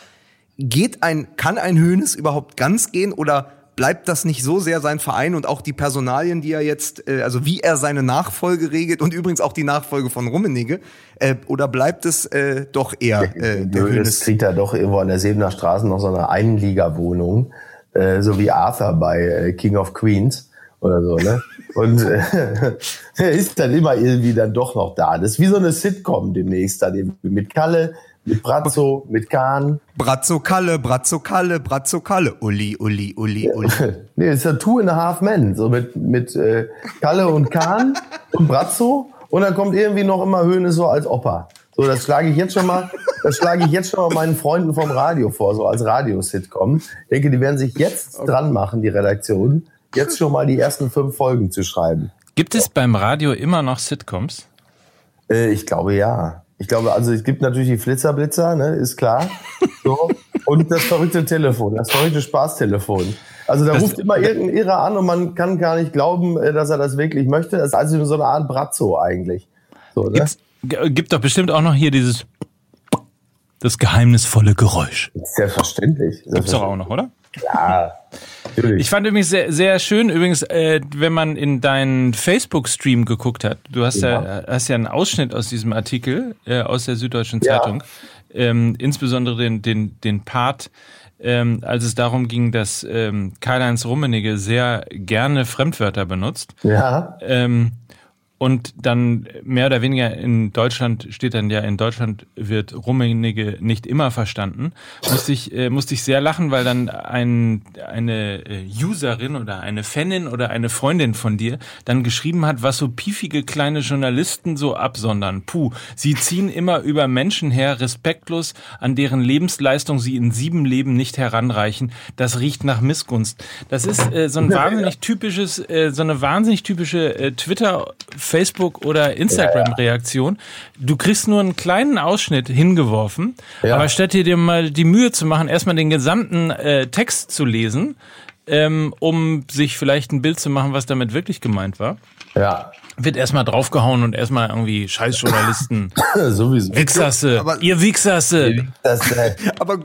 Geht ein, kann ein Hoeneß überhaupt ganz gehen oder bleibt das nicht so sehr sein Verein und auch die Personalien, die er jetzt, äh, also wie er seine Nachfolge regelt und übrigens auch die Nachfolge von Rummenigge, äh, oder bleibt es äh, doch eher äh, der Hoeneß? kriegt er doch irgendwo an der Sebener Straße noch so eine Einliga-Wohnung, äh, so wie Arthur bei äh, King of Queens oder so, ne? Und äh, er ist dann immer irgendwie dann doch noch da. Das ist wie so eine Sitcom demnächst dann eben mit Kalle, Mit Brazzo, mit Kahn. Brazzo Kalle, Brazzo Kalle, Brazzo Kalle. Uli, Uli, Uli, Uli. nee, das ist ja Two and a Half Men. So mit, mit äh, Kalle und Kahn und Brazzo. Und dann kommt irgendwie noch immer Höhne so als Opa. So, das schlage ich jetzt schon mal, das schlage ich jetzt schon mal meinen Freunden vom Radio vor, so als Radio-Sitcom. Ich denke, die werden sich jetzt dran machen, die Redaktion, jetzt schon mal die ersten fünf Folgen zu schreiben. Gibt es beim Radio immer noch Sitcoms? Äh, ich glaube ja. Ich glaube, also es gibt natürlich die Flitzerblitzer, ne, ist klar. So. Und das verrückte Telefon, das verrückte Spaßtelefon. Also da das, ruft immer irgendein Irrer an und man kann gar nicht glauben, äh, dass er das wirklich möchte. Das ist also so eine Art Brazzo eigentlich. So, ne? Gibt doch bestimmt auch noch hier dieses das geheimnisvolle Geräusch. Selbstverständlich. Gibt's doch auch noch, oder? Ja. Natürlich. Ich fand übrigens sehr, sehr schön, übrigens, äh, wenn man in deinen Facebook-Stream geguckt hat, du hast ja. ja, hast ja einen Ausschnitt aus diesem Artikel äh, aus der Süddeutschen Zeitung, ja. ähm, insbesondere den, den, den Part, ähm, als es darum ging, dass ähm, Karl-Heinz Rummenigge sehr gerne Fremdwörter benutzt. Ja. Ähm, und dann mehr oder weniger in Deutschland steht dann ja, in Deutschland wird Rummenigge nicht immer verstanden. Musste ich, äh, musste ich sehr lachen, weil dann ein, eine äh, Userin oder eine Fanin oder eine Freundin von dir dann geschrieben hat, was so piefige kleine Journalisten so absondern. Puh, sie ziehen immer über Menschen her, respektlos, an deren Lebensleistung sie in sieben Leben nicht heranreichen. Das riecht nach Missgunst. Das ist äh, so ein wahnsinnig typisches, äh, so eine wahnsinnig typische äh, Twitter- Facebook- oder Instagram-Reaktion. Du kriegst nur einen kleinen Ausschnitt hingeworfen, ja. aber statt dir mal die Mühe zu machen, erstmal den gesamten äh, Text zu lesen, ähm, um sich vielleicht ein Bild zu machen, was damit wirklich gemeint war. Ja. Wird erstmal draufgehauen und erstmal irgendwie Scheißjournalisten. Sowieso. Wichsasse. Aber, ihr Wichsasse. aber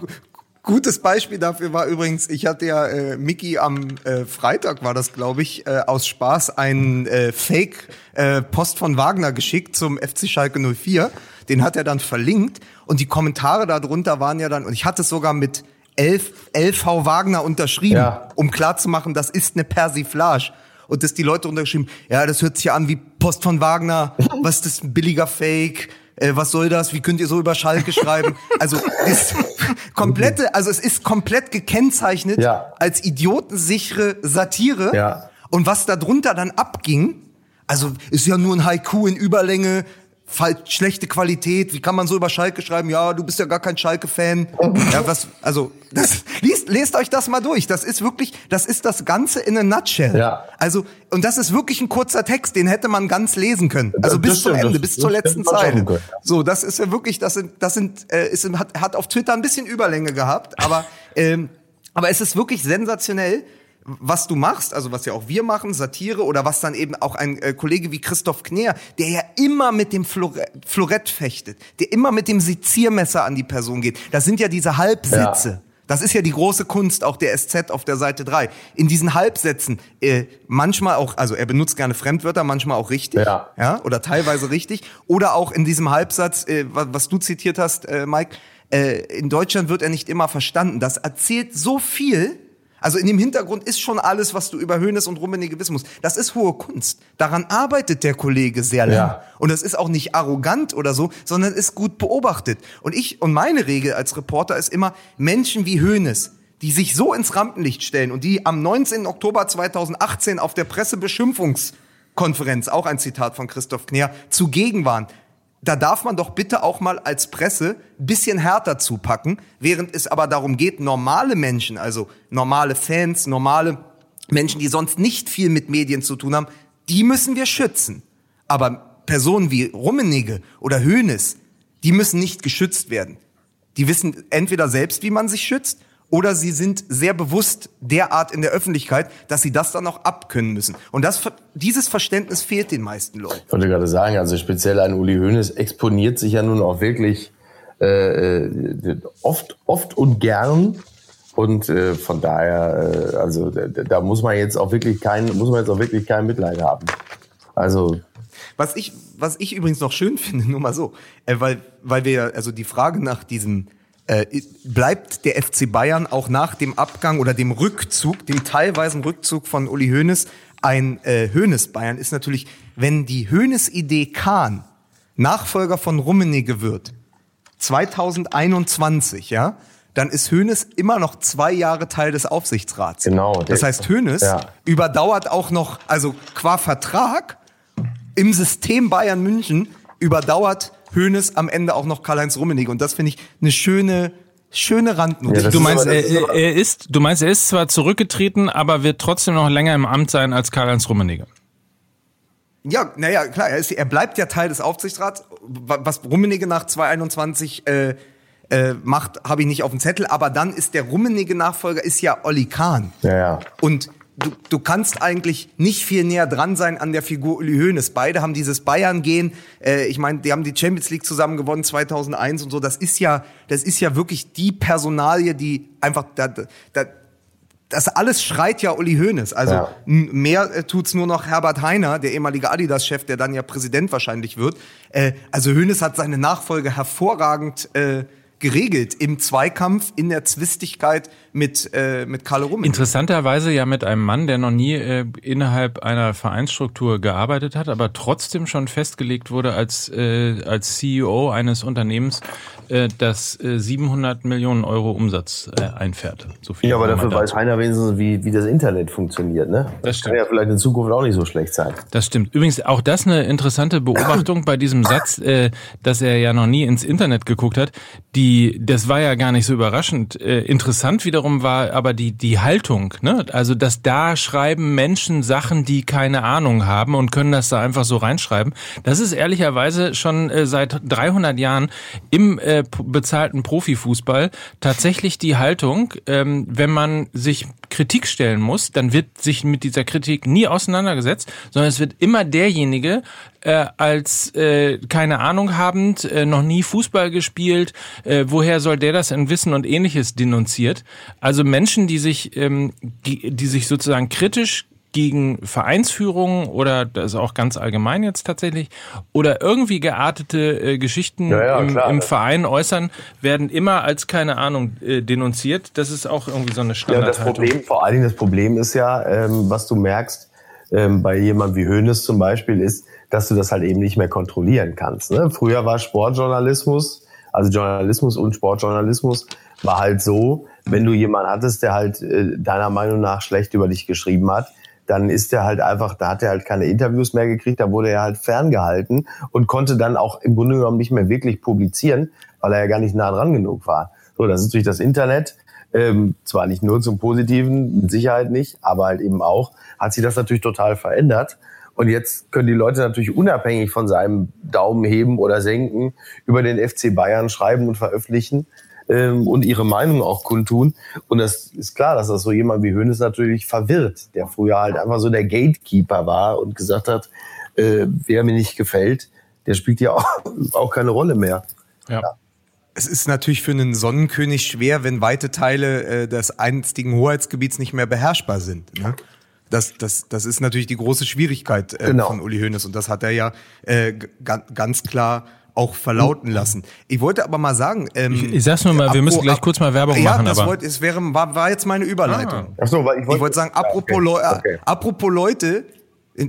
Gutes Beispiel dafür war übrigens, ich hatte ja äh, Mickey am äh, Freitag war das, glaube ich, äh, aus Spaß einen äh, Fake äh, Post von Wagner geschickt zum FC Schalke 04. Den hat er dann verlinkt und die Kommentare darunter waren ja dann und ich hatte es sogar mit 11 LV Wagner unterschrieben, ja. um klarzumachen, das ist eine Persiflage und dass die Leute untergeschrieben, ja, das hört sich ja an wie Post von Wagner, was ist das ein billiger Fake? Äh, was soll das? Wie könnt ihr so über Schalke schreiben? Also ist komplette, also es ist komplett gekennzeichnet ja. als idiotensichere Satire. Ja. Und was da drunter dann abging, also ist ja nur ein Haiku in Überlänge, schlechte Qualität, wie kann man so über Schalke schreiben? Ja, du bist ja gar kein Schalke-Fan. ja, was, also, das, liest, lest euch das mal durch. Das ist wirklich, das ist das Ganze in a nutshell. Ja. Also, und das ist wirklich ein kurzer Text, den hätte man ganz lesen können. Also bis zum Ende, das, bis zur letzten Zeile. So, das ist ja wirklich, das sind, das sind, äh, ist, hat, hat auf Twitter ein bisschen Überlänge gehabt, aber, ähm, aber es ist wirklich sensationell, was du machst, also was ja auch wir machen, Satire oder was dann eben auch ein äh, Kollege wie Christoph Kner, der ja immer mit dem Florett, Florett fechtet, der immer mit dem Seziermesser an die Person geht. Das sind ja diese Halbsätze. Ja. Das ist ja die große Kunst auch der SZ auf der Seite 3. In diesen Halbsätzen, äh, manchmal auch, also er benutzt gerne Fremdwörter, manchmal auch richtig, ja, ja oder teilweise richtig. Oder auch in diesem Halbsatz, äh, was, was du zitiert hast, äh, Mike, äh, in Deutschland wird er nicht immer verstanden. Das erzählt so viel, also in dem Hintergrund ist schon alles, was du über Hönes und Rummenigge wissen musst. Das ist hohe Kunst. Daran arbeitet der Kollege sehr lange. Ja. Und das ist auch nicht arrogant oder so, sondern ist gut beobachtet. Und ich und meine Regel als Reporter ist immer Menschen wie Hönes, die sich so ins Rampenlicht stellen und die am 19. Oktober 2018 auf der Pressebeschimpfungskonferenz, auch ein Zitat von Christoph Kner, zugegen waren da darf man doch bitte auch mal als Presse bisschen härter zupacken, während es aber darum geht, normale Menschen, also normale Fans, normale Menschen, die sonst nicht viel mit Medien zu tun haben, die müssen wir schützen. Aber Personen wie Rummenigge oder Hoeneß, die müssen nicht geschützt werden. Die wissen entweder selbst, wie man sich schützt, oder sie sind sehr bewusst derart in der Öffentlichkeit, dass sie das dann auch abkönnen müssen. Und das, dieses Verständnis fehlt den meisten Leuten. Ich wollte gerade sagen, also speziell ein Uli Hoeneß exponiert sich ja nun auch wirklich äh, äh oft, oft und gern. Und äh, von daher, äh, also da, da muss man jetzt auch wirklich kein, muss man jetzt auch wirklich kein Mitleid haben. Also was ich, was ich übrigens noch schön finde, nur mal so, äh, weil, weil wir also die Frage nach diesem äh, bleibt der FC Bayern auch nach dem Abgang oder dem Rückzug, dem teilweisen Rückzug von Uli Hoeneß, ein äh, Hoeneß Bayern ist natürlich, wenn die Hoeneß Idee Kahn Nachfolger von Rummenigge wird, 2021, ja, dann ist Hoeneß immer noch zwei Jahre Teil des Aufsichtsrats. Genau. Das heißt, Hoeneß Ja. überdauert auch noch, also qua Vertrag im System Bayern München überdauert Hoeneß am Ende auch noch Karl-Heinz Rummenigge. Und das finde ich eine schöne, schöne Randnotiz. Ja, Du meinst, er, ist aber- er ist, du meinst, er ist zwar zurückgetreten, aber wird trotzdem noch länger im Amt sein als Karl-Heinz Rummenigge. Ja, naja, klar, er, ist, er bleibt ja Teil des Aufsichtsrats. Wa- Was Rummenigge nach 2021 äh, äh, macht, habe ich nicht auf dem Zettel. Aber dann ist der Rummenigge-Nachfolger ist ja Olli Kahn. Ja, ja. Und du, du kannst eigentlich nicht viel näher dran sein an der Figur Uli Hoeneß. Beide haben dieses Bayern-Gehen. Äh, ich meine, die haben die Champions League zusammen gewonnen 2001 und so. Das ist ja, das ist ja wirklich die Personalie, die einfach da, da, das alles schreit ja Uli Hoeneß. Also Ja. mehr äh, tut's nur noch Herbert Heiner, der ehemalige Adidas-Chef, der dann ja Präsident wahrscheinlich wird. Äh, also Hoeneß hat seine Nachfolge hervorragend äh, geregelt im Zweikampf, in der Zwistigkeit mit, äh, mit Karl Rummenigge. Interessanterweise ja mit einem Mann, der noch nie äh, innerhalb einer Vereinsstruktur gearbeitet hat, aber trotzdem schon festgelegt wurde als, äh, als CEO eines Unternehmens, äh, das äh, 700 Millionen Euro Umsatz äh, einfährt. So viel Ja, aber kann dafür weiß. Heiner wenigstens, wie, wie das Internet funktioniert, ne? Das Kann stimmt. ja vielleicht in Zukunft auch nicht so schlecht sein. Das stimmt. Übrigens auch das eine interessante Beobachtung bei diesem Satz, äh, dass er ja noch nie ins Internet geguckt hat. Die, das war ja gar nicht so überraschend. Äh, interessant wiederum war aber die die Haltung. Ne? Also dass da schreiben Menschen Sachen, die keine Ahnung haben und können das da einfach so reinschreiben. Das ist ehrlicherweise schon äh, seit 300 Jahren im äh, bezahlten Profifußball tatsächlich die Haltung, ähm, wenn man sich Kritik stellen muss, dann wird sich mit dieser Kritik nie auseinandergesetzt, sondern es wird immer derjenige äh, als äh, keine Ahnung habend, äh, noch nie Fußball gespielt, äh, woher soll der das denn wissen und ähnliches denunziert. Also Menschen, die sich, ähm, die, sich sozusagen kritisch gegen Vereinsführungen oder das ist auch ganz allgemein jetzt tatsächlich oder irgendwie geartete äh, Geschichten Ja, ja, im, klar. im Verein äußern, werden immer als keine Ahnung äh, denunziert. Das ist auch irgendwie so eine Ja, das Standardhaltung. Problem, vor allen Dingen das Problem ist ja, ähm, was du merkst, ähm, bei jemand wie Hoeneß zum Beispiel, ist, dass du das halt eben nicht mehr kontrollieren kannst. Ne? Früher war Sportjournalismus, also Journalismus und Sportjournalismus, war halt so, wenn du jemanden hattest, der halt äh, deiner Meinung nach schlecht über dich geschrieben hat, dann ist er halt einfach, da hat er halt keine Interviews mehr gekriegt, da wurde er halt ferngehalten und konnte dann auch im Grunde genommen nicht mehr wirklich publizieren, weil er ja gar nicht nah dran genug war. So, das ist durch das Internet, ähm, zwar nicht nur zum Positiven, mit Sicherheit nicht, aber halt eben auch, hat sich das natürlich total verändert. Und jetzt können die Leute natürlich unabhängig von seinem Daumen heben oder senken über den FC Bayern schreiben und veröffentlichen ähm, und ihre Meinung auch kundtun. Und das ist klar, dass das so jemand wie Hönes natürlich verwirrt, der früher halt einfach so der Gatekeeper war und gesagt hat, äh, wer mir nicht gefällt, der spielt ja auch, auch keine Rolle mehr. Ja. Es ist natürlich für einen Sonnenkönig schwer, wenn weite Teile äh, des einstigen Hoheitsgebiets nicht mehr beherrschbar sind. Ne? Das, das, das ist natürlich die große Schwierigkeit äh, Genau. von Uli Hoeneß und das hat er ja äh, ganz klar auch verlauten lassen. Ich wollte aber mal sagen, ähm, Ich- ich sag's nur mal, wir müssen gleich kurz mal Werbung ja, machen, Das aber- wollte, es wäre, war, war jetzt meine Überleitung. Ach so, weil ich Ich wollte sagen, apropos, okay. Leu okay. apropos Leute,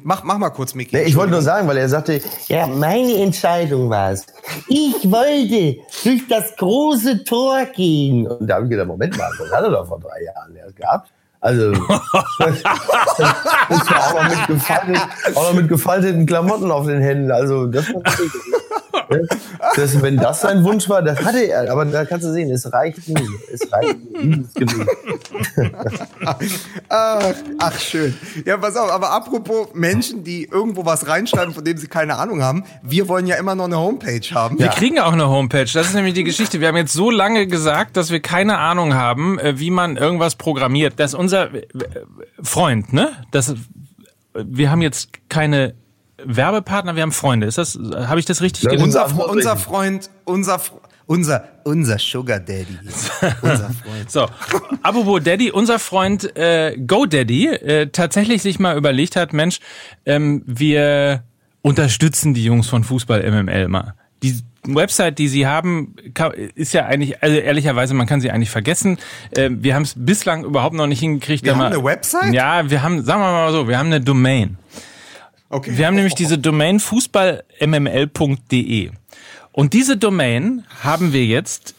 mach, mach mal kurz, Miki. Nee, ich wollte nur sagen, weil er sagte, Ja, meine Entscheidung war's. Ich wollte durch das große Tor gehen. und da habe ich gedacht, Moment mal, das hat er doch vor drei Jahren erst gehabt. Also, das war auch noch mit, gefalteten, auch noch mit gefalteten Klamotten auf den Händen. Also, das war das, wenn das sein Wunsch war, das hatte er. Aber da kannst du sehen, es reicht nie. Es reicht nie. Ach, ach, schön. Ja, pass auf, aber apropos Menschen, die irgendwo was reinschreiben, von dem sie keine Ahnung haben. Wir wollen ja immer noch eine Homepage haben. Wir kriegen auch eine Homepage. Das ist nämlich die Geschichte. Wir haben jetzt so lange gesagt, dass wir keine Ahnung haben, äh, wie man irgendwas programmiert. Das ist unser äh, Freund, ne? Das, wir haben jetzt keine Werbepartner, wir haben Freunde. Ist das, habe ich das richtig Ja, gelesen? Unser, Unser- Fre- unser Freund, unser, unser, unser Sugar Daddy. unser Freund. So, apropos Daddy, unser Freund äh, GoDaddy äh, tatsächlich sich mal überlegt hat, Mensch, ähm, wir unterstützen die Jungs von Fußball MML mal. Die Website, die sie haben, ist ja eigentlich, also ehrlicherweise, man kann sie eigentlich vergessen. Ähm, wir haben es bislang überhaupt noch nicht hingekriegt. Wir haben mal- eine Website? Ja, wir haben, sagen wir mal so, wir haben eine Domain. Okay. Wir haben nämlich diese Domain fußballmml.de. Und diese Domain haben wir jetzt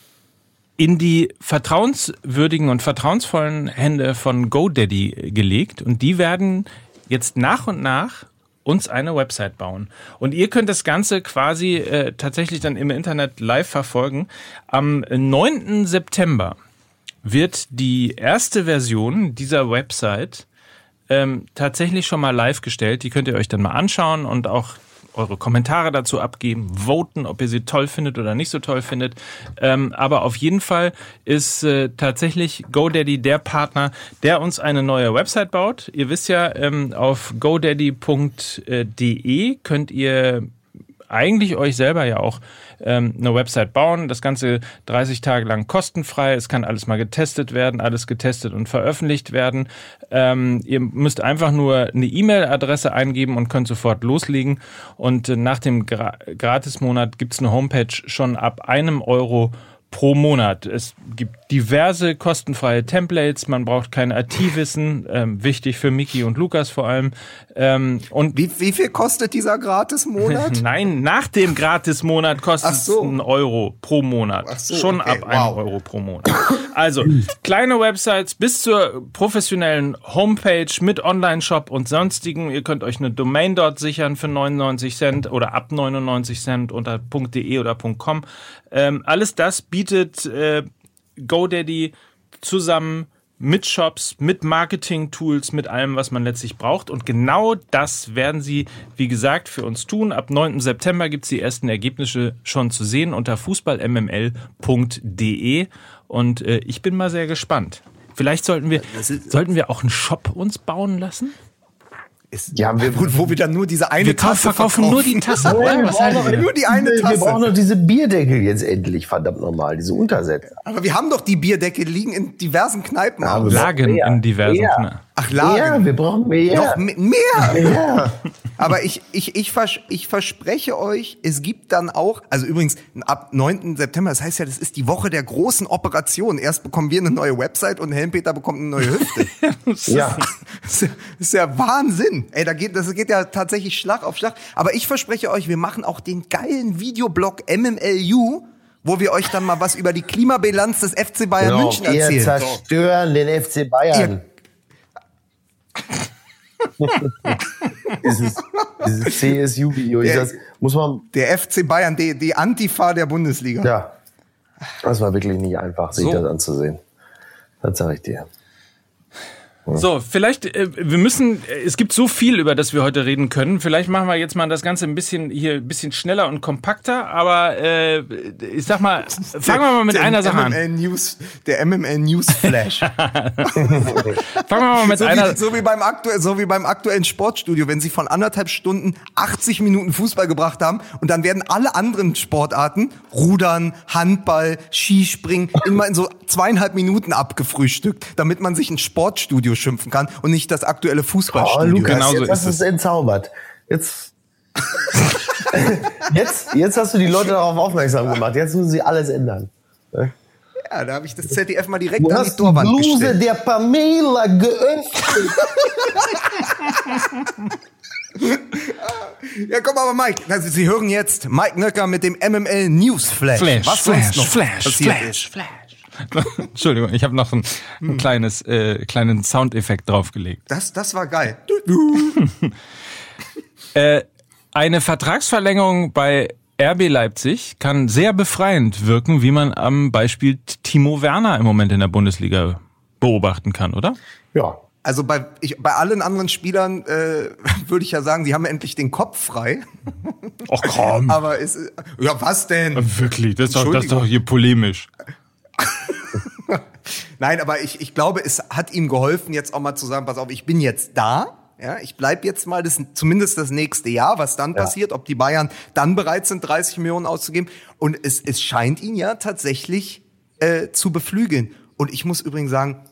in die vertrauenswürdigen und vertrauensvollen Hände von GoDaddy gelegt und die werden jetzt nach und nach uns eine Website bauen. Und ihr könnt das Ganze quasi äh, tatsächlich dann im Internet live verfolgen. Am 9. September wird die erste Version dieser Website ähm, tatsächlich schon mal live gestellt. Die könnt ihr euch dann mal anschauen und auch eure Kommentare dazu abgeben, voten, ob ihr sie toll findet oder nicht so toll findet. Ähm, aber auf jeden Fall ist äh, tatsächlich GoDaddy der Partner, der uns eine neue Website baut. Ihr wisst ja, ähm, auf godaddy.de könnt ihr eigentlich euch selber ja auch ähm, eine Website bauen. Das Ganze 30 Tage lang kostenfrei. Es kann alles mal getestet werden, alles getestet und veröffentlicht werden. Ähm, ihr müsst einfach nur eine E-Mail-Adresse eingeben und könnt sofort loslegen. Und äh, nach dem Gra Gratis-Monat gibt's eine Homepage schon ab einem Euro pro Monat. Es gibt diverse kostenfreie Templates, man braucht kein IT-Wissen, ähm, wichtig für Miki und Lukas vor allem. Ähm, und wie, wie viel kostet dieser Gratis-Monat? Nein, nach dem Gratis-Monat kostet es so. einen Euro pro Monat. So, Schon okay. ab wow. einem Euro pro Monat. Also, kleine Websites bis zur professionellen Homepage mit Online-Shop und sonstigen. Ihr könnt euch eine Domain dort sichern für 99 Cent oder ab 99 Cent unter .de oder .com. Ähm, alles das bietet äh, GoDaddy zusammen mit Shops, mit Marketing-Tools, mit allem, was man letztlich braucht. Und genau das werden sie, wie gesagt, für uns tun. Ab 9. September gibt's die ersten Ergebnisse schon zu sehen unter fußballmml.de. Und äh, ich bin mal sehr gespannt. Vielleicht sollten wir, sollten wir auch einen Shop uns bauen lassen? Ist, ja, wir, wo, wo wir dann nur diese eine wir Tasse verkaufen. verkaufen nur die Tasse. Nein, was wir nur die eine Tasse. Wir brauchen doch diese Bierdeckel jetzt endlich, verdammt normal, diese Untersätze. Aber wir haben doch die Bierdeckel liegen in diversen Kneipen. Ja, Lagen in diversen Kneipen. Ach, Lagen. Ja, wir brauchen mehr. Noch mehr. mehr. Aber ich, ich, ich, vers ich verspreche euch, es gibt dann auch, also übrigens ab 9. September, das heißt ja, das ist die Woche der großen Operation. Erst bekommen wir eine neue Website und Helmpeter bekommt eine neue Hüfte. ja. Das ist ja Wahnsinn. Ey, da geht, das geht ja tatsächlich Schlag auf Schlag. Aber ich verspreche euch, wir machen auch den geilen Videoblog MMLU wo wir euch dann mal was über die Klimabilanz des FC Bayern genau, München erzählen. Wir zerstören den FC Bayern. dieses, dieses CSU-Video. muss man. Der FC Bayern, die, die Antifa der Bundesliga. Ja. Das war wirklich nicht einfach, sich so. das anzusehen. Das sage ich dir. So, vielleicht, äh, wir müssen, äh, es gibt so viel, über das wir heute reden können. Vielleicht machen wir jetzt mal das Ganze ein bisschen hier ein bisschen schneller und kompakter, aber äh, ich sag mal, fangen wir mal mit der einer Sache MML an. News, der MML News Flash. fangen wir mal mit so einer. Wie, so, wie beim aktuell, so wie beim aktuellen Sportstudio, wenn sie von anderthalb Stunden 80 Minuten Fußball gebracht haben und dann werden alle anderen Sportarten, Rudern, Handball, Skispringen, immer in so zweieinhalb Minuten abgefrühstückt, damit man sich ein Sportstudio schimpfen kann und nicht das aktuelle Fußballstudio. Oh, Lukas, Genauso jetzt ist hast es entzaubert. Jetzt, jetzt, jetzt hast du die Leute darauf aufmerksam gemacht. Jetzt müssen sie alles ändern. Ja, da habe ich das ZDF mal direkt du an die Torwand die Bluse gestellt. der Pamela geöffnet. ja, komm aber, Mike. Also, Sie hören jetzt Mike Nöcker mit dem MML News Flash. Flash, Was Flash, noch Flash, Flash, Flash. Entschuldigung, ich habe noch ein, ein kleines, äh, kleinen Soundeffekt draufgelegt. Das, das war geil. äh, eine Vertragsverlängerung bei RB Leipzig kann sehr befreiend wirken, wie man am Beispiel Timo Werner im Moment in der Bundesliga beobachten kann, oder? Ja. Also bei, ich, bei allen anderen Spielern äh, würde ich ja sagen, sie haben endlich den Kopf frei. Ach komm. Aber ist, ja, was denn? Wirklich, das ist doch, das ist doch hier polemisch. Nein, aber ich, ich glaube, es hat ihm geholfen, jetzt auch mal zu sagen, pass auf, ich bin jetzt da. Ja, ich bleib jetzt mal das, zumindest das nächste Jahr, was dann ja. passiert, ob die Bayern dann bereit sind, 30 Millionen auszugeben. Und es, es scheint ihn ja tatsächlich äh, zu beflügeln. Und ich muss übrigens sagen,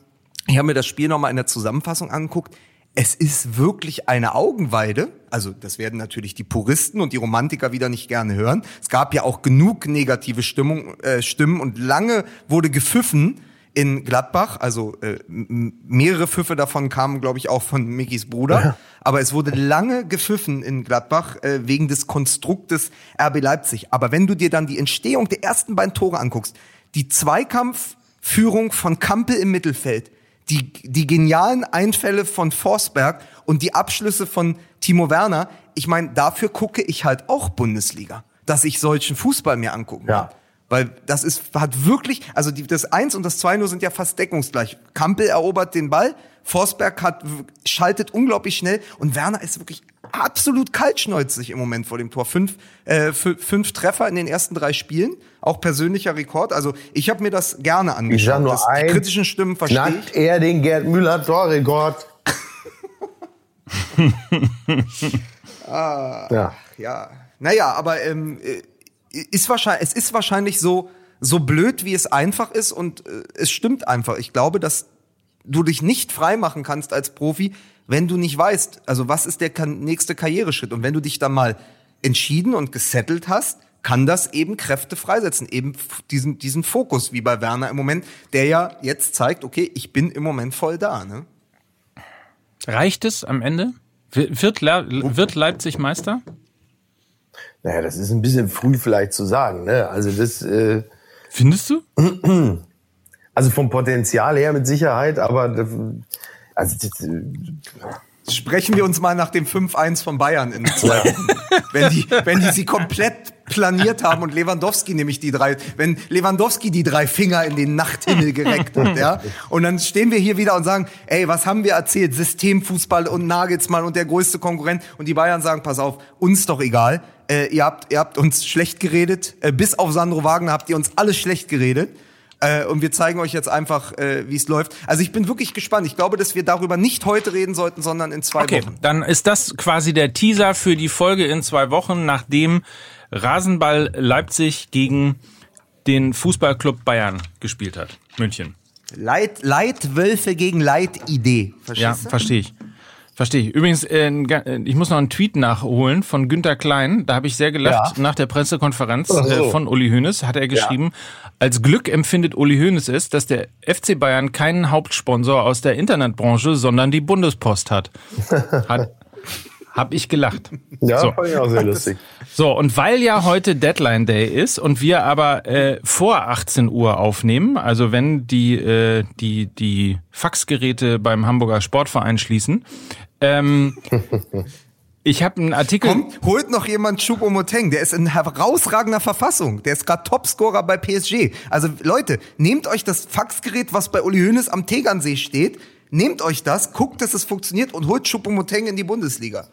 ich habe mir das Spiel nochmal in der Zusammenfassung angeguckt. Es ist wirklich eine Augenweide. Also das werden natürlich die Puristen und die Romantiker wieder nicht gerne hören. Es gab ja auch genug negative Stimmung, äh, Stimmen und lange wurde gepfiffen in Gladbach. Also äh, mehrere Pfiffe davon kamen, glaube ich, auch von Mickys Bruder. Ja. Aber es wurde lange gepfiffen in Gladbach äh, wegen des Konstruktes RB Leipzig. Aber wenn du dir dann die Entstehung der ersten beiden Tore anguckst, die Zweikampfführung von Kampel im Mittelfeld, die, die genialen Einfälle von Forsberg und die Abschlüsse von Timo Werner, ich meine, dafür gucke ich halt auch Bundesliga, dass ich solchen Fußball mir angucken ja. Kann. Weil das ist, hat wirklich, also die, das 1 und das 2 nur sind ja fast deckungsgleich. Kampel erobert den Ball, Forsberg hat, schaltet unglaublich schnell und Werner ist wirklich absolut kaltschnäuzig im Moment vor dem Tor. Fünf, äh, fünf Treffer in den ersten drei Spielen, auch persönlicher Rekord. Also ich habe mir das gerne angeschaut. Ich sag nur das, die kritischen Stimmen verstehe ich. er den Gerd Müller Torrekord. ah, ja. ja. Naja, aber ähm, äh, ist wahrscheinlich, es ist wahrscheinlich so, so blöd, wie es einfach ist und äh, es stimmt einfach. Ich glaube, dass du dich nicht frei machen kannst als Profi, wenn du nicht weißt, also was ist der nächste Karriereschritt und wenn du dich dann mal entschieden und gesettelt hast, kann das eben Kräfte freisetzen, eben diesen, diesen Fokus, wie bei Werner im Moment, der ja jetzt zeigt, okay, ich bin im Moment voll da. Ne? Reicht es am Ende? Wird, wird Leipzig Meister? Naja, das ist ein bisschen früh vielleicht zu sagen. Ne? Also das. Äh, Findest du? Also vom Potenzial her mit Sicherheit, aber also äh, Sprechen wir uns mal nach dem 5-1 von Bayern in zwei Wochen. wenn, die, wenn die sie komplett planiert haben und Lewandowski nämlich die drei, wenn Lewandowski die drei Finger in den Nachthimmel gereckt hat, ja. Und dann stehen wir hier wieder und sagen, ey, was haben wir erzählt? Systemfußball und Nagelsmann und der größte Konkurrent. Und die Bayern sagen, pass auf, uns doch egal. Äh, ihr, habt, ihr habt uns schlecht geredet. Äh, bis auf Sandro Wagner habt ihr uns alles schlecht geredet. Äh, und wir zeigen euch jetzt einfach, äh, wie es läuft. Also ich bin wirklich gespannt. Ich glaube, dass wir darüber nicht heute reden sollten, sondern in zwei okay, Wochen. Dann ist das quasi der Teaser für die Folge in zwei Wochen, nachdem Rasenball Leipzig gegen den Fußballclub Bayern gespielt hat. München. Leit, Leitwölfe gegen Leitidee. Verstehst ja, verstehe ich. Verstehe ich. Übrigens, äh, ich muss noch einen Tweet nachholen von Günter Klein. Da habe ich sehr gelacht ja. nach der Pressekonferenz so. äh, von Uli Hoeneß. Hat er geschrieben, ja. als Glück empfindet Uli Hoeneß es, dass der FC Bayern keinen Hauptsponsor aus der Internetbranche, sondern die Bundespost hat. Hat hab ich gelacht. Ja, so. fand ich auch sehr lustig. So, und weil ja heute Deadline Day ist und wir aber äh, vor 18 Uhr aufnehmen, also wenn die, äh, die, die Faxgeräte beim Hamburger Sportverein schließen, ähm, ich habe einen Artikel. Kommt, holt noch jemand Choupo-Moteng, der ist in herausragender Verfassung. Der ist gerade Topscorer bei PSG. Also Leute, nehmt euch das Faxgerät, was bei Uli Hoeneß am Tegernsee steht, nehmt euch das, guckt, dass es funktioniert und holt Choupo-Moteng in die Bundesliga.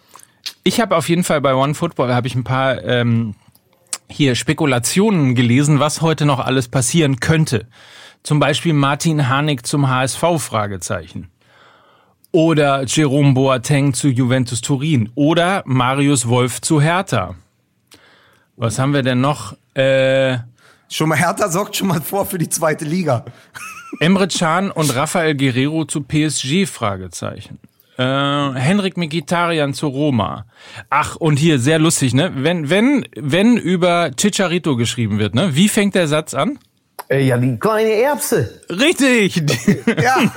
Ich habe auf jeden Fall bei One Football habe ich ein paar ähm, hier Spekulationen gelesen, was heute noch alles passieren könnte. Zum Beispiel Martin Harnik zum HSV Fragezeichen oder Jerome Boateng zu Juventus Turin oder Marius Wolf zu Hertha. Was haben wir denn noch? Äh, schon mal Hertha sorgt schon mal vor für die zweite Liga. Emre Can und Rafael Guerrero zu PSG Fragezeichen. Äh, Henrik Mkhitaryan zu Roma. Ach, und hier sehr lustig, ne? Wenn wenn wenn über Chicharito geschrieben wird, ne? Wie fängt der Satz an? Äh, ja, die kleine Erbse. Richtig. ja.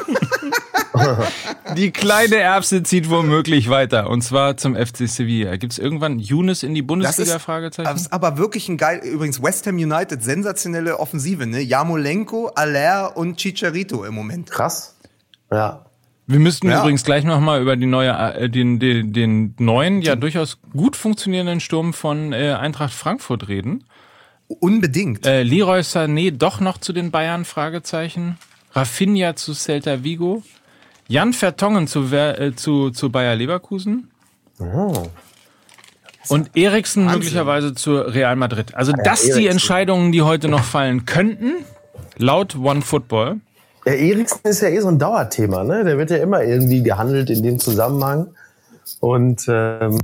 die kleine Erbse zieht womöglich weiter. Und zwar zum FC Sevilla. Gibt es irgendwann Younes in die Bundesliga? Das Fragezeichen? Das ist aber wirklich ein geil. Übrigens, West Ham United, sensationelle Offensive, ne? Jamolenko, Aller und Chicharito im Moment. Krass. Ja. Wir müssten ja. übrigens gleich nochmal über die neue, äh, den, den, den neuen, ja durchaus gut funktionierenden Sturm von äh, Eintracht Frankfurt reden. Unbedingt. Äh, Leroy Sané doch noch zu den Bayern? Fragezeichen. Rafinha zu Celta Vigo. Jan Vertongen zu, äh, zu, zu Bayer Leverkusen. Oh. Und Eriksen Wahnsinn. möglicherweise zu Real Madrid. Also ja, das Eriksen. die Entscheidungen, die heute noch fallen könnten, laut One Football. Ja, Eriksen ist ja eh so ein Dauerthema, ne? Der wird ja immer irgendwie gehandelt in dem Zusammenhang. Und ähm,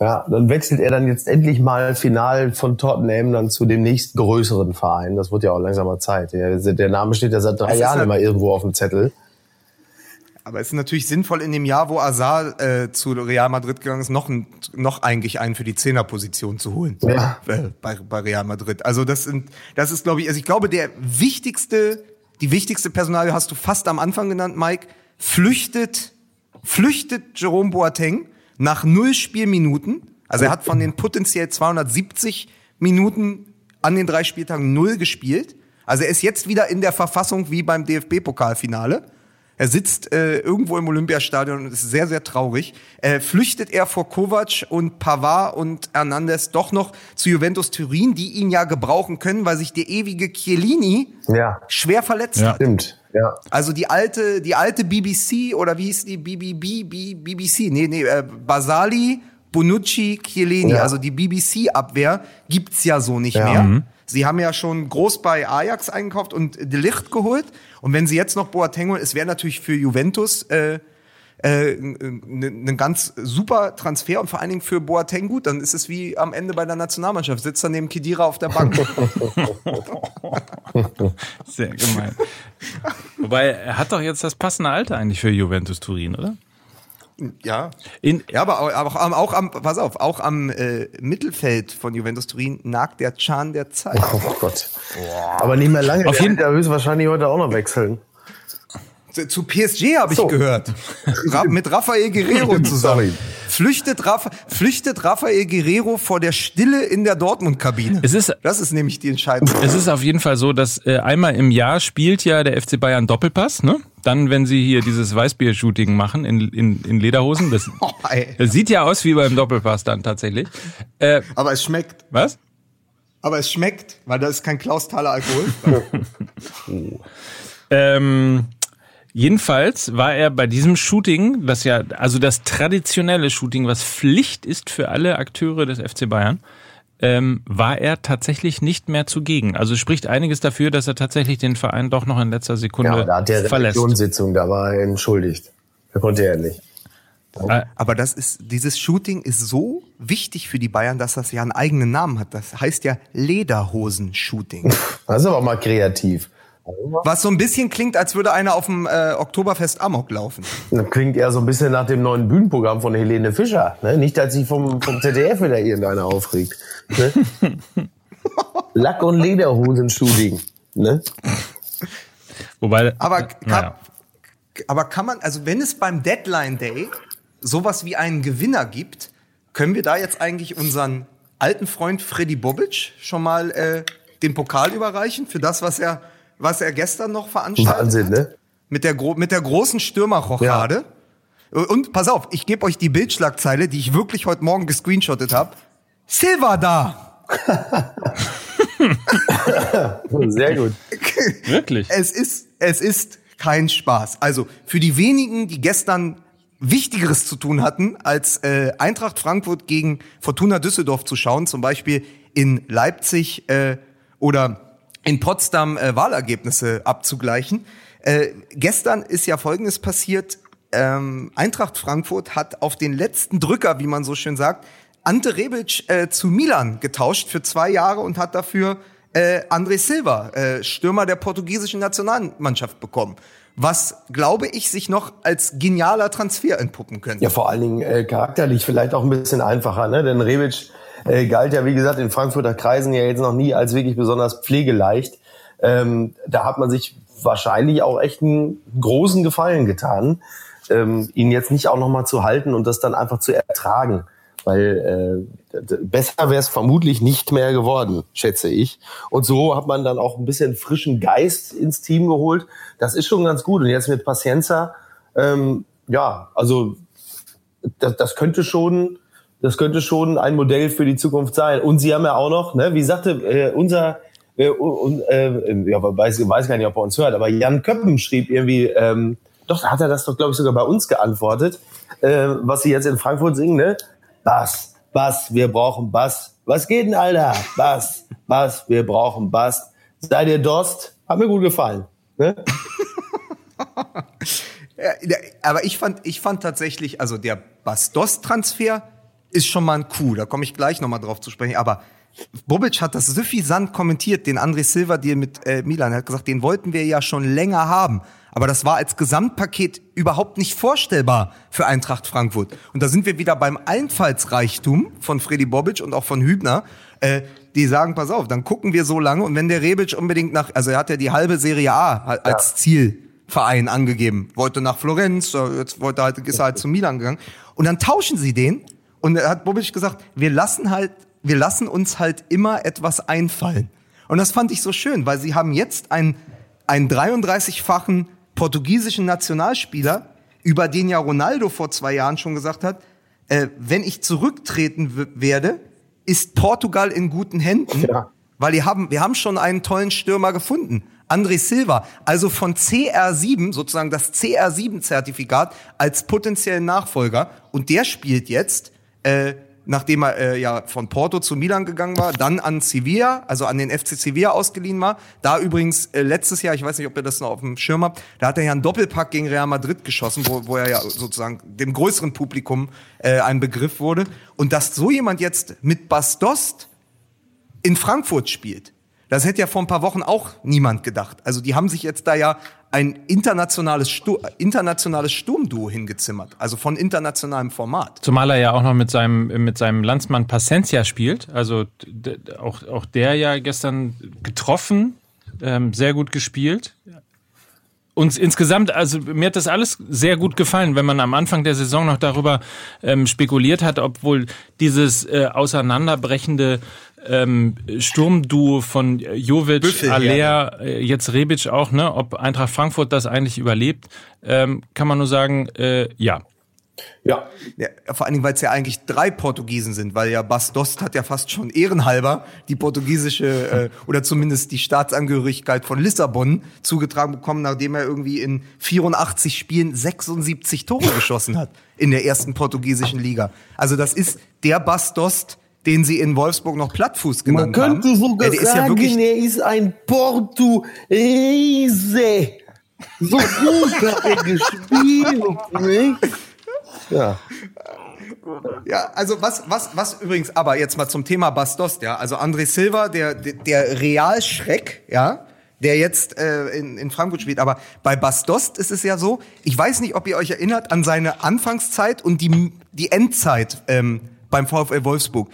ja, dann wechselt er dann jetzt endlich mal final von Tottenham dann zu dem nächsten größeren Verein. Das wird ja auch langsam mal Zeit. Der, der Name steht ja seit drei Jahren immer irgendwo auf dem Zettel. Aber es ist natürlich sinnvoll in dem Jahr, wo Azar äh, zu Real Madrid gegangen ist, noch, noch eigentlich einen für die Zehnerposition zu holen. Ja. Äh, bei, bei Real Madrid. Also das sind, das ist, glaube ich, also ich glaube, der wichtigste die wichtigste Personalie hast du fast am Anfang genannt, Mike, flüchtet, flüchtet Jerome Boateng nach null Spielminuten. Also er hat von den potenziell 270 Minuten an den drei Spieltagen null gespielt. Also er ist jetzt wieder in der Verfassung wie beim DFB-Pokalfinale. Er sitzt äh, irgendwo im Olympiastadion und ist sehr, sehr traurig. Äh, flüchtet er vor Kovac und Pavard und Hernandez doch noch zu Juventus Turin, die ihn ja gebrauchen können, weil sich der ewige Chiellini Ja, schwer verletzt Ja. hat. stimmt. Ja. Also die alte, die alte BBC oder wie hieß die BBB, BBC? Nee, nee, äh, Basali, Bonucci, Chiellini. Ja. Also die BBC-Abwehr gibt's ja so nicht Ja. mehr. Sie haben ja schon groß bei Ajax eingekauft und De Licht geholt. Und wenn sie jetzt noch Boateng holen, es wäre natürlich für Juventus äh, äh, ein ein ganz super Transfer und vor allen Dingen für Boateng gut. Dann ist es wie am Ende bei der Nationalmannschaft. Sitzt er neben Kedira auf der Bank. Sehr gemein. Wobei, er hat doch jetzt das passende Alter eigentlich für Juventus Turin, oder? ja. In, Ja, aber auch, aber auch, am- auch am, pass auf, auch am äh, Mittelfeld von Juventus Turin nagt der Chan der Zeit. Oh Gott. Aber nicht mehr lange. Auf jeden- wird ja höchstwahrscheinlich heute auch noch wechseln. Zu, zu PSG habe ich So. gehört. Ra mit Rafael Guerrero zusammen. Sorry. Flüchtet, Rafa flüchtet Rafael Guerrero vor der Stille in der Dortmund-Kabine. Es ist- das ist nämlich die Entscheidung. es ist auf jeden Fall so, dass äh, einmal im Jahr spielt ja der FC Bayern Doppelpass, ne? Dann, wenn sie hier dieses Weißbier-Shooting machen in, in, in Lederhosen, das, Oh, das sieht ja aus wie beim Doppelpass dann tatsächlich. Äh, Aber es schmeckt. was? Aber es schmeckt, weil da ist kein Klausthaler Alkohol. Ähm, jedenfalls war er bei diesem Shooting, das ja, also das traditionelle Shooting, was Pflicht ist für alle Akteure des FC Bayern, ähm, war er tatsächlich nicht mehr zugegen. Also spricht einiges dafür, dass er tatsächlich den Verein doch noch in letzter Sekunde Ja, da hat der verlässt. Redaktionssitzung, da war er entschuldigt. Da konnte er nicht. Aber das ist, dieses Shooting ist so wichtig für die Bayern, dass das ja einen eigenen Namen hat. Das heißt ja Lederhosen-Shooting. Das ist aber mal kreativ. Was so ein bisschen klingt, als würde einer auf dem äh, Oktoberfest Amok laufen. Das klingt eher so ein bisschen nach dem neuen Bühnenprogramm von Helene Fischer. Ne? Nicht, dass sich vom, vom ZDF wieder irgendeiner aufregt. Ne? Lack- und Lederhosen-Shooting. Ne? wobei, Aber kann, naja. aber kann man, also wenn es beim Deadline Day sowas wie einen Gewinner gibt, können wir da jetzt eigentlich unseren alten Freund Freddy Bobic schon mal äh, den Pokal überreichen für das, was er, was er gestern noch veranstaltet Wahnsinn, hat? ne? Mit der, mit der großen Stürmerrochade. Und pass auf, ich gebe euch die Bildschlagzeile, die ich wirklich heute Morgen gescreenshottet habe. Silva da! Sehr gut. Wirklich? Es ist, es ist kein Spaß. Also für die wenigen, die gestern Wichtigeres zu tun hatten, als äh, Eintracht Frankfurt gegen Fortuna Düsseldorf zu schauen, zum Beispiel in Leipzig äh, oder in Potsdam äh, Wahlergebnisse abzugleichen. Äh, gestern ist ja Folgendes passiert. Ähm, Eintracht Frankfurt hat auf den letzten Drücker, wie man so schön sagt, Ante Rebic äh, zu Milan getauscht für zwei Jahre und hat dafür äh, André Silva, äh, Stürmer der portugiesischen Nationalmannschaft, bekommen. Was, glaube ich, sich noch als genialer Transfer entpuppen könnte. Ja, vor allen Dingen äh, charakterlich vielleicht auch ein bisschen einfacher, ne? Denn Rebic äh, galt ja, wie gesagt, in Frankfurter Kreisen ja jetzt noch nie als wirklich besonders pflegeleicht. Ähm, da hat man sich wahrscheinlich auch echt einen großen Gefallen getan, ähm, ihn jetzt nicht auch noch mal zu halten und das dann einfach zu ertragen. Weil äh, besser wäre es vermutlich nicht mehr geworden, schätze ich. Und so hat man dann auch ein bisschen frischen Geist ins Team geholt. Das ist schon ganz gut. Und jetzt mit Pacienza, ähm, ja, also das, das könnte schon, das könnte schon ein Modell für die Zukunft sein. Und sie haben ja auch noch, ne, wie sagte äh, unser, äh, un, äh, ja, weiß, weiß gar nicht, ob er uns hört, aber Jan Köppen schrieb irgendwie, ähm, doch, hat er das doch, glaube ich, sogar bei uns geantwortet, äh, was sie jetzt in Frankfurt singen, ne? Bass, Bass, wir brauchen Bass. Was geht denn, Alter? Bass, Bass, wir brauchen Bass. Seid ihr Dost? Hat mir gut gefallen. Ne? Ja, aber ich fand, ich fand tatsächlich, also der Bastos-Transfer ist schon mal ein Coup, da komme ich gleich nochmal drauf zu sprechen, aber Bobic hat das suffisant kommentiert, den André Silva Deal mit äh, Milan. Er hat gesagt, den wollten wir ja schon länger haben. Aber das war als Gesamtpaket überhaupt nicht vorstellbar für Eintracht Frankfurt. Und da sind wir wieder beim Einfallsreichtum von Freddy Bobic und auch von Hübner. Äh, die sagen, pass auf, dann gucken wir so lange und wenn der Rebic unbedingt nach, also er hat ja die halbe Serie A als ja. Zielverein angegeben, wollte nach Florenz, jetzt wollte halt, ist er halt zu Milan gegangen und dann tauschen sie den und er hat Bobic gesagt, wir lassen halt, wir lassen uns halt immer etwas einfallen. Und das fand ich so schön, weil sie haben jetzt einen, einen 33-fachen portugiesischen Nationalspieler, über den ja Ronaldo vor zwei Jahren schon gesagt hat, äh, wenn ich zurücktreten werde, ist Portugal in guten Händen, ja. weil die haben, wir haben schon einen tollen Stürmer gefunden. André Silva, also von CR7, sozusagen das CR7-Zertifikat als potenziellen Nachfolger. Und der spielt jetzt äh, nachdem er äh, ja von Porto zu Milan gegangen war, dann an Sevilla, also an den FC Sevilla ausgeliehen war. Da übrigens äh, letztes Jahr, ich weiß nicht, ob ihr das noch auf dem Schirm habt, da hat er ja einen Doppelpack gegen Real Madrid geschossen, wo, wo er ja sozusagen dem größeren Publikum äh, ein Begriff wurde. Und dass so jemand jetzt mit Bastost in Frankfurt spielt, das hätte ja vor ein paar Wochen auch niemand gedacht. Also die haben sich jetzt da ja ein internationales, Stu internationales Sturmduo hingezimmert, also von internationalem Format. Zumal er ja auch noch mit seinem, mit seinem Landsmann Pacencia spielt, also auch, auch der ja gestern getroffen, ähm, sehr gut gespielt. Uns insgesamt, also mir hat das alles sehr gut gefallen, wenn man am Anfang der Saison noch darüber ähm, spekuliert hat, obwohl dieses äh, auseinanderbrechende ähm, Sturmduo von Jovic, Büffel, Aller, ja. Äh, jetzt Rebic auch, ne? Ob Eintracht Frankfurt das eigentlich überlebt, ähm, kann man nur sagen, äh, ja. Ja. ja. Vor allen Dingen, weil es ja eigentlich drei Portugiesen sind, weil ja Bas Dost hat ja fast schon ehrenhalber die portugiesische äh, oder zumindest die Staatsangehörigkeit von Lissabon zugetragen bekommen, nachdem er irgendwie in 84 Spielen 76 Tore geschossen hat in der ersten portugiesischen Liga. Also das ist der Bas Dost, den sie in Wolfsburg noch Plattfuß genannt haben. Man könnte sogar ja, sagen, ja er ist ein Portugiese. So gut hat er gespielt, nicht? Ja. Ja, also was, was, was übrigens, aber jetzt mal zum Thema Bastos, ja, also André Silva, der, der Realschreck, ja, der jetzt äh, in, in Frankfurt spielt. Aber bei Bastost ist es ja so, ich weiß nicht, ob ihr euch erinnert an seine Anfangszeit und die, die Endzeit ähm, beim VfL Wolfsburg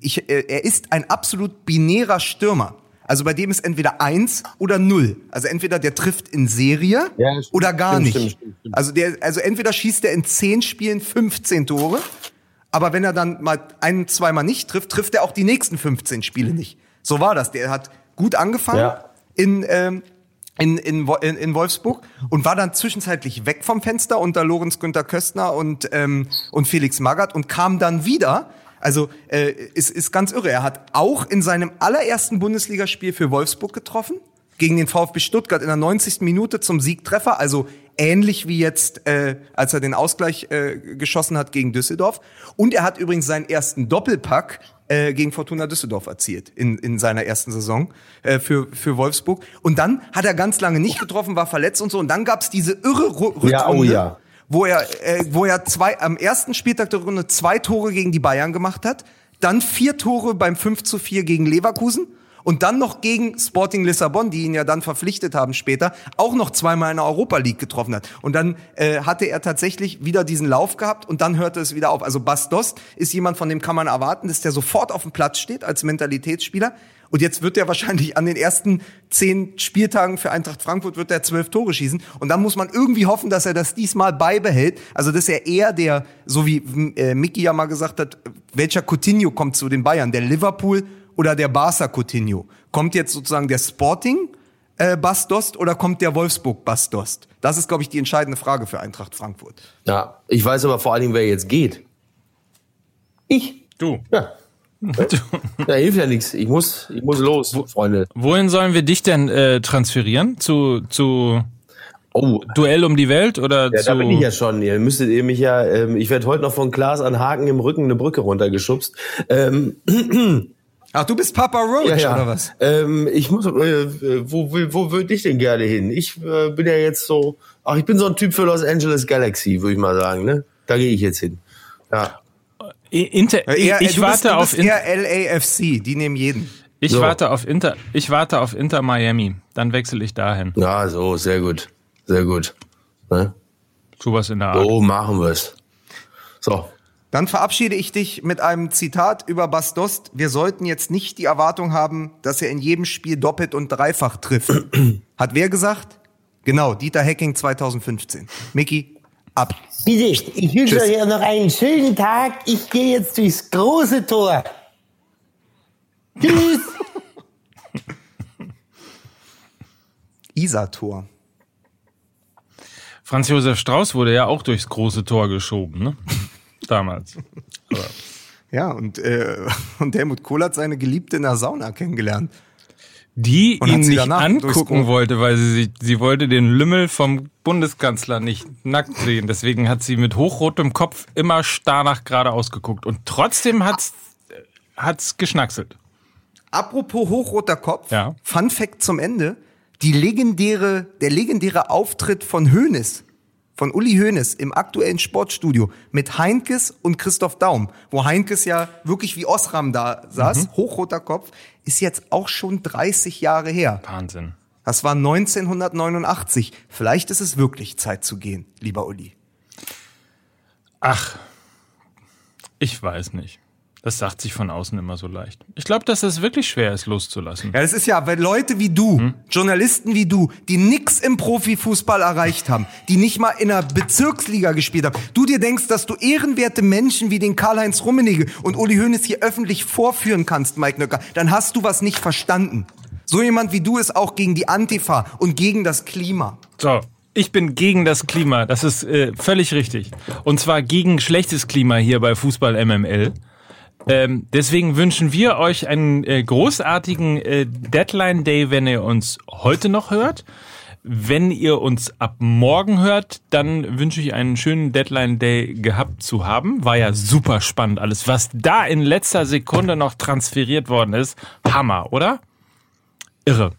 ich, äh, er ist ein absolut binärer Stürmer. Also bei dem ist entweder eins oder null. Also entweder der trifft in Serie ja, oder gar stimmt, nicht. Stimmt, stimmt, also der, also entweder schießt er in zehn Spielen 15 Tore, aber wenn er dann mal ein, zweimal nicht trifft, trifft er auch die nächsten 15 Spiele nicht. So war das. Der hat gut angefangen ja. in, ähm, in, in, in Wolfsburg und war dann zwischenzeitlich weg vom Fenster unter Lorenz Günther Köstner und, ähm, und Felix Magath und kam dann wieder also äh, ist, ist ganz irre. Er hat auch in seinem allerersten Bundesligaspiel für Wolfsburg getroffen, gegen den VfB Stuttgart in der 90. Minute zum Siegtreffer, also ähnlich wie jetzt, äh, als er den Ausgleich äh, geschossen hat gegen Düsseldorf. Und er hat übrigens seinen ersten Doppelpack äh, gegen Fortuna Düsseldorf erzielt in, in seiner ersten Saison äh, für, für Wolfsburg. Und dann hat er ganz lange nicht getroffen, war verletzt und so. Und dann gab's diese irre Rückrunde. Ja, oh ja wo er, äh, wo er zwei, am ersten Spieltag der Runde zwei Tore gegen die Bayern gemacht hat, dann vier Tore beim 5 zu 4 gegen Leverkusen und dann noch gegen Sporting Lissabon, die ihn ja dann verpflichtet haben später, auch noch zweimal in der Europa League getroffen hat. Und dann äh, hatte er tatsächlich wieder diesen Lauf gehabt und dann hörte es wieder auf. Also Bastos ist jemand, von dem kann man erwarten, dass der sofort auf dem Platz steht als Mentalitätsspieler. Und jetzt wird er wahrscheinlich an den ersten zehn Spieltagen für Eintracht Frankfurt wird er zwölf Tore schießen. Und dann muss man irgendwie hoffen, dass er das diesmal beibehält. Also dass er eher der, so wie äh, Mickey ja mal gesagt hat, welcher Coutinho kommt zu den Bayern? Der Liverpool oder der Barca Coutinho? Kommt jetzt sozusagen der Sporting äh, Bastost oder kommt der Wolfsburg Bastost? Das ist, glaube ich, die entscheidende Frage für Eintracht Frankfurt. Ja, ich weiß aber vor allen Dingen, wer jetzt geht. Ich. Du. Ja. Da hilft ja nichts. Ich muss, ich muss los, Wo, Freunde. Wohin sollen wir dich denn äh, transferieren? Zu, zu oh. Duell um die Welt oder ja, zu? Da bin ich ja schon. Ihr müsstet ihr mich ja. Ähm, ich werde heute noch von Klaas an Haken im Rücken eine Brücke runtergeschubst. Ähm, Ach, du bist Papa Roach ja, ja. oder was? Ähm, ich muss. Äh, wo wo, wo würde ich denn gerne hin? Ich äh, bin ja jetzt so. Ach, ich bin so ein Typ für Los Angeles Galaxy, würde ich mal sagen. Ne? Da gehe ich jetzt hin. Ja. Inter, eher, ich warte bist, auf eher LAFC, die nehmen jeden. Ich so. warte auf Inter, ich warte auf Inter Miami, dann wechsle ich dahin. Ja, so, sehr gut. Sehr gut. Ne? was in der Art. So machen wir's. So. Dann verabschiede ich dich mit einem Zitat über Bas Dost. Wir sollten jetzt nicht die Erwartung haben, dass er in jedem Spiel doppelt und dreifach trifft. Hat wer gesagt? Genau, Dieter Hecking 2015. Mickey, ab. Bitte, ich wünsche Tschüss. euch noch einen schönen Tag. Ich gehe jetzt durchs große Tor. Tschüss. Isar-Tor. Franz Josef Strauß wurde ja auch durchs große Tor geschoben, ne? Damals. Aber Ja, und, äh, und Helmut Kohl hat seine Geliebte in der Sauna kennengelernt. die Und ihn nicht angucken wollte, weil sie sie wollte den Lümmel vom Bundeskanzler nicht nackt sehen. Deswegen hat sie mit hochrotem Kopf immer starr nach geradeaus geguckt. Und trotzdem hat's, hat's geschnackselt. Apropos hochroter Kopf, Ja. Fun Fact zum Ende. Die legendäre, der legendäre Auftritt von Hoeneß, von Uli Hoeneß im aktuellen Sportstudio mit Heinkes und Christoph Daum, wo Heinkes ja wirklich wie Osram da saß, Mhm. hochroter Kopf, ist jetzt auch schon 30 Jahre her. Wahnsinn. Das war 1989. Vielleicht ist es wirklich Zeit zu gehen, lieber Uli. Ach, ich weiß nicht. Das sagt sich von außen immer so leicht. Ich glaube, dass es wirklich schwer ist, loszulassen. Ja, das ist ja, weil Leute wie du, Journalisten wie du, die nix im Profifußball erreicht haben, die nicht mal in einer Bezirksliga gespielt haben, du dir denkst, dass du ehrenwerte Menschen wie den Karl-Heinz Rummenigge und Uli Hoeneß hier öffentlich vorführen kannst, Mike Nöcker, dann hast du was nicht verstanden. So jemand wie du ist auch gegen die Antifa und gegen das Klima. So, ich bin gegen das Klima. Das ist äh, völlig richtig. Und zwar gegen schlechtes Klima hier bei Fußball MML. Ähm, deswegen wünschen wir euch einen äh, großartigen äh, Deadline Day, wenn ihr uns heute noch hört. Wenn ihr uns ab morgen hört, dann wünsche ich einen schönen Deadline Day gehabt zu haben. War ja super spannend alles. Was da in letzter Sekunde noch transferiert worden ist, Hammer, oder? Irre.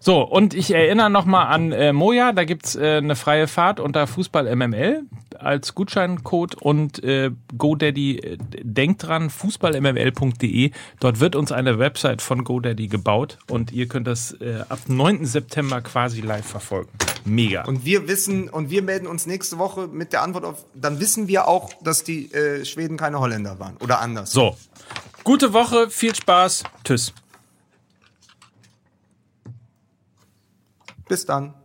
So, und ich erinnere nochmal an äh, Moja, da gibt's äh, eine freie Fahrt unter Fußball MML als Gutscheincode und äh, GoDaddy, äh, denkt dran, fußballmml.de. Dort wird uns eine Website von GoDaddy gebaut und ihr könnt das äh, ab 9. September quasi live verfolgen. Mega. Und wir wissen, und wir melden uns nächste Woche mit der Antwort auf, dann wissen wir auch, dass die äh, Schweden keine Holländer waren. Oder anders. So, gute Woche, viel Spaß, tschüss. Bis dann.